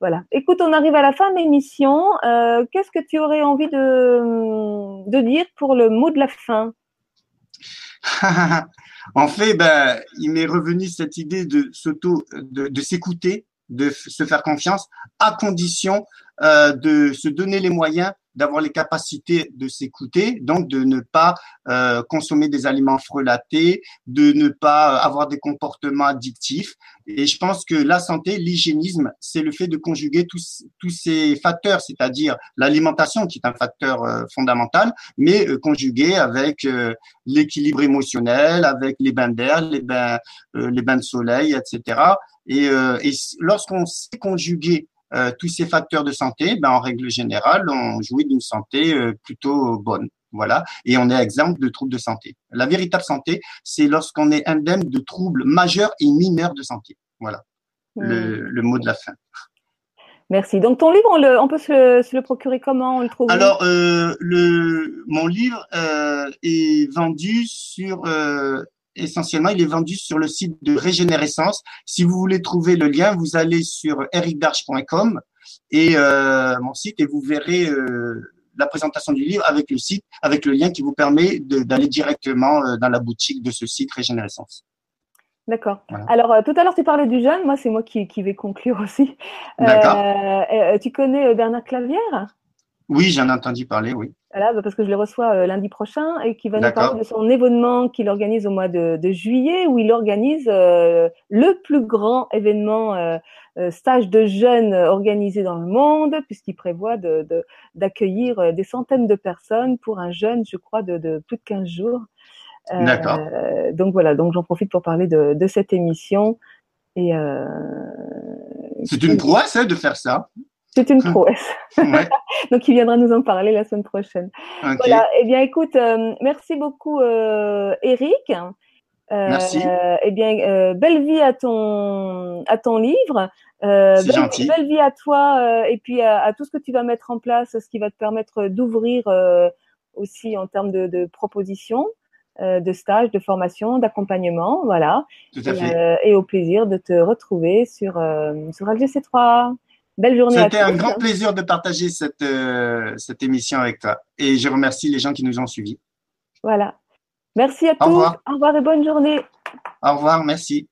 Voilà. Écoute, on arrive à la fin de l'émission. Euh, Qu'est-ce que tu aurais envie de, de dire pour le mot de la fin? [laughs] en fait, ben, il m'est revenu cette idée de s'auto, de, s'écouter, de se faire confiance, à condition euh, de se donner les moyens d'avoir les capacités de s'écouter, donc de ne pas euh, consommer des aliments frelatés, de ne pas avoir des comportements addictifs. Et je pense que la santé, l'hygiénisme, c'est le fait de conjuguer tous, tous ces facteurs, c'est-à-dire l'alimentation qui est un facteur euh, fondamental, mais euh, avec euh, l'équilibre émotionnel, avec les bains d'air, les bains, euh, les bains de soleil, etc. Et, euh, et lorsqu'on sait conjuguer euh, tous ces facteurs de santé, ben, en règle générale, on jouit d'une santé euh, plutôt bonne. Voilà. Et on est exempt de troubles de santé. La véritable santé, c'est lorsqu'on est indemne de troubles majeurs et mineurs de santé. Voilà. Le, Hmm. le mot de la fin. Merci. Donc, ton livre, on, le, on peut se le, se le procurer comment? On le trouve Alors, euh, le, mon livre euh, est vendu sur, euh, essentiellement, il est vendu sur le site de Régénérescence. Si vous voulez trouver le lien, vous allez sur ericdarch.com et euh, mon site et vous verrez euh, la présentation du livre avec le site, avec le lien qui vous permet d'aller directement euh, dans la boutique de ce site Régénérescence. D'accord. Voilà. Alors, tout à l'heure, tu parlais du jeune. Moi, c'est moi qui, qui vais conclure [laughs] aussi. D'accord. Tu connais Bernard Clavière? Oui, j'en ai entendu parler, oui. Voilà, parce que je le reçois euh, lundi prochain et qui va nous parler de son événement qu'il organise au mois de, de juillet, où il organise euh, le plus grand événement euh, stage de jeunes organisé dans le monde, puisqu'il prévoit de- de- d'accueillir euh, des centaines de personnes pour un jeûne, je crois, de, de plus de 15 jours. D'accord. donc voilà, donc j'en profite pour parler de, de cette émission. Et euh, C'est une prouesse hein, de faire ça. C'est une prouesse. Ouais. [laughs] Donc il viendra nous en parler la semaine prochaine. Voilà, eh bien écoute, euh, merci beaucoup euh, Eric. Euh, Merci. Eh bien, belle vie à ton à ton livre. Belle, gentil. belle vie à toi et puis à, à tout ce que tu vas mettre en place, ce qui va te permettre d'ouvrir aussi en termes de, de propositions, de stages, de formation, d'accompagnement, voilà. Tout à Et, fait. et au plaisir de te retrouver sur sur LGC3. Belle journée à tous. C'était un grand plaisir de partager cette, euh, cette émission avec toi. Et je remercie les gens qui nous ont suivis. Voilà. Merci à Au tous. revoir. Au revoir et bonne journée. Au revoir, merci.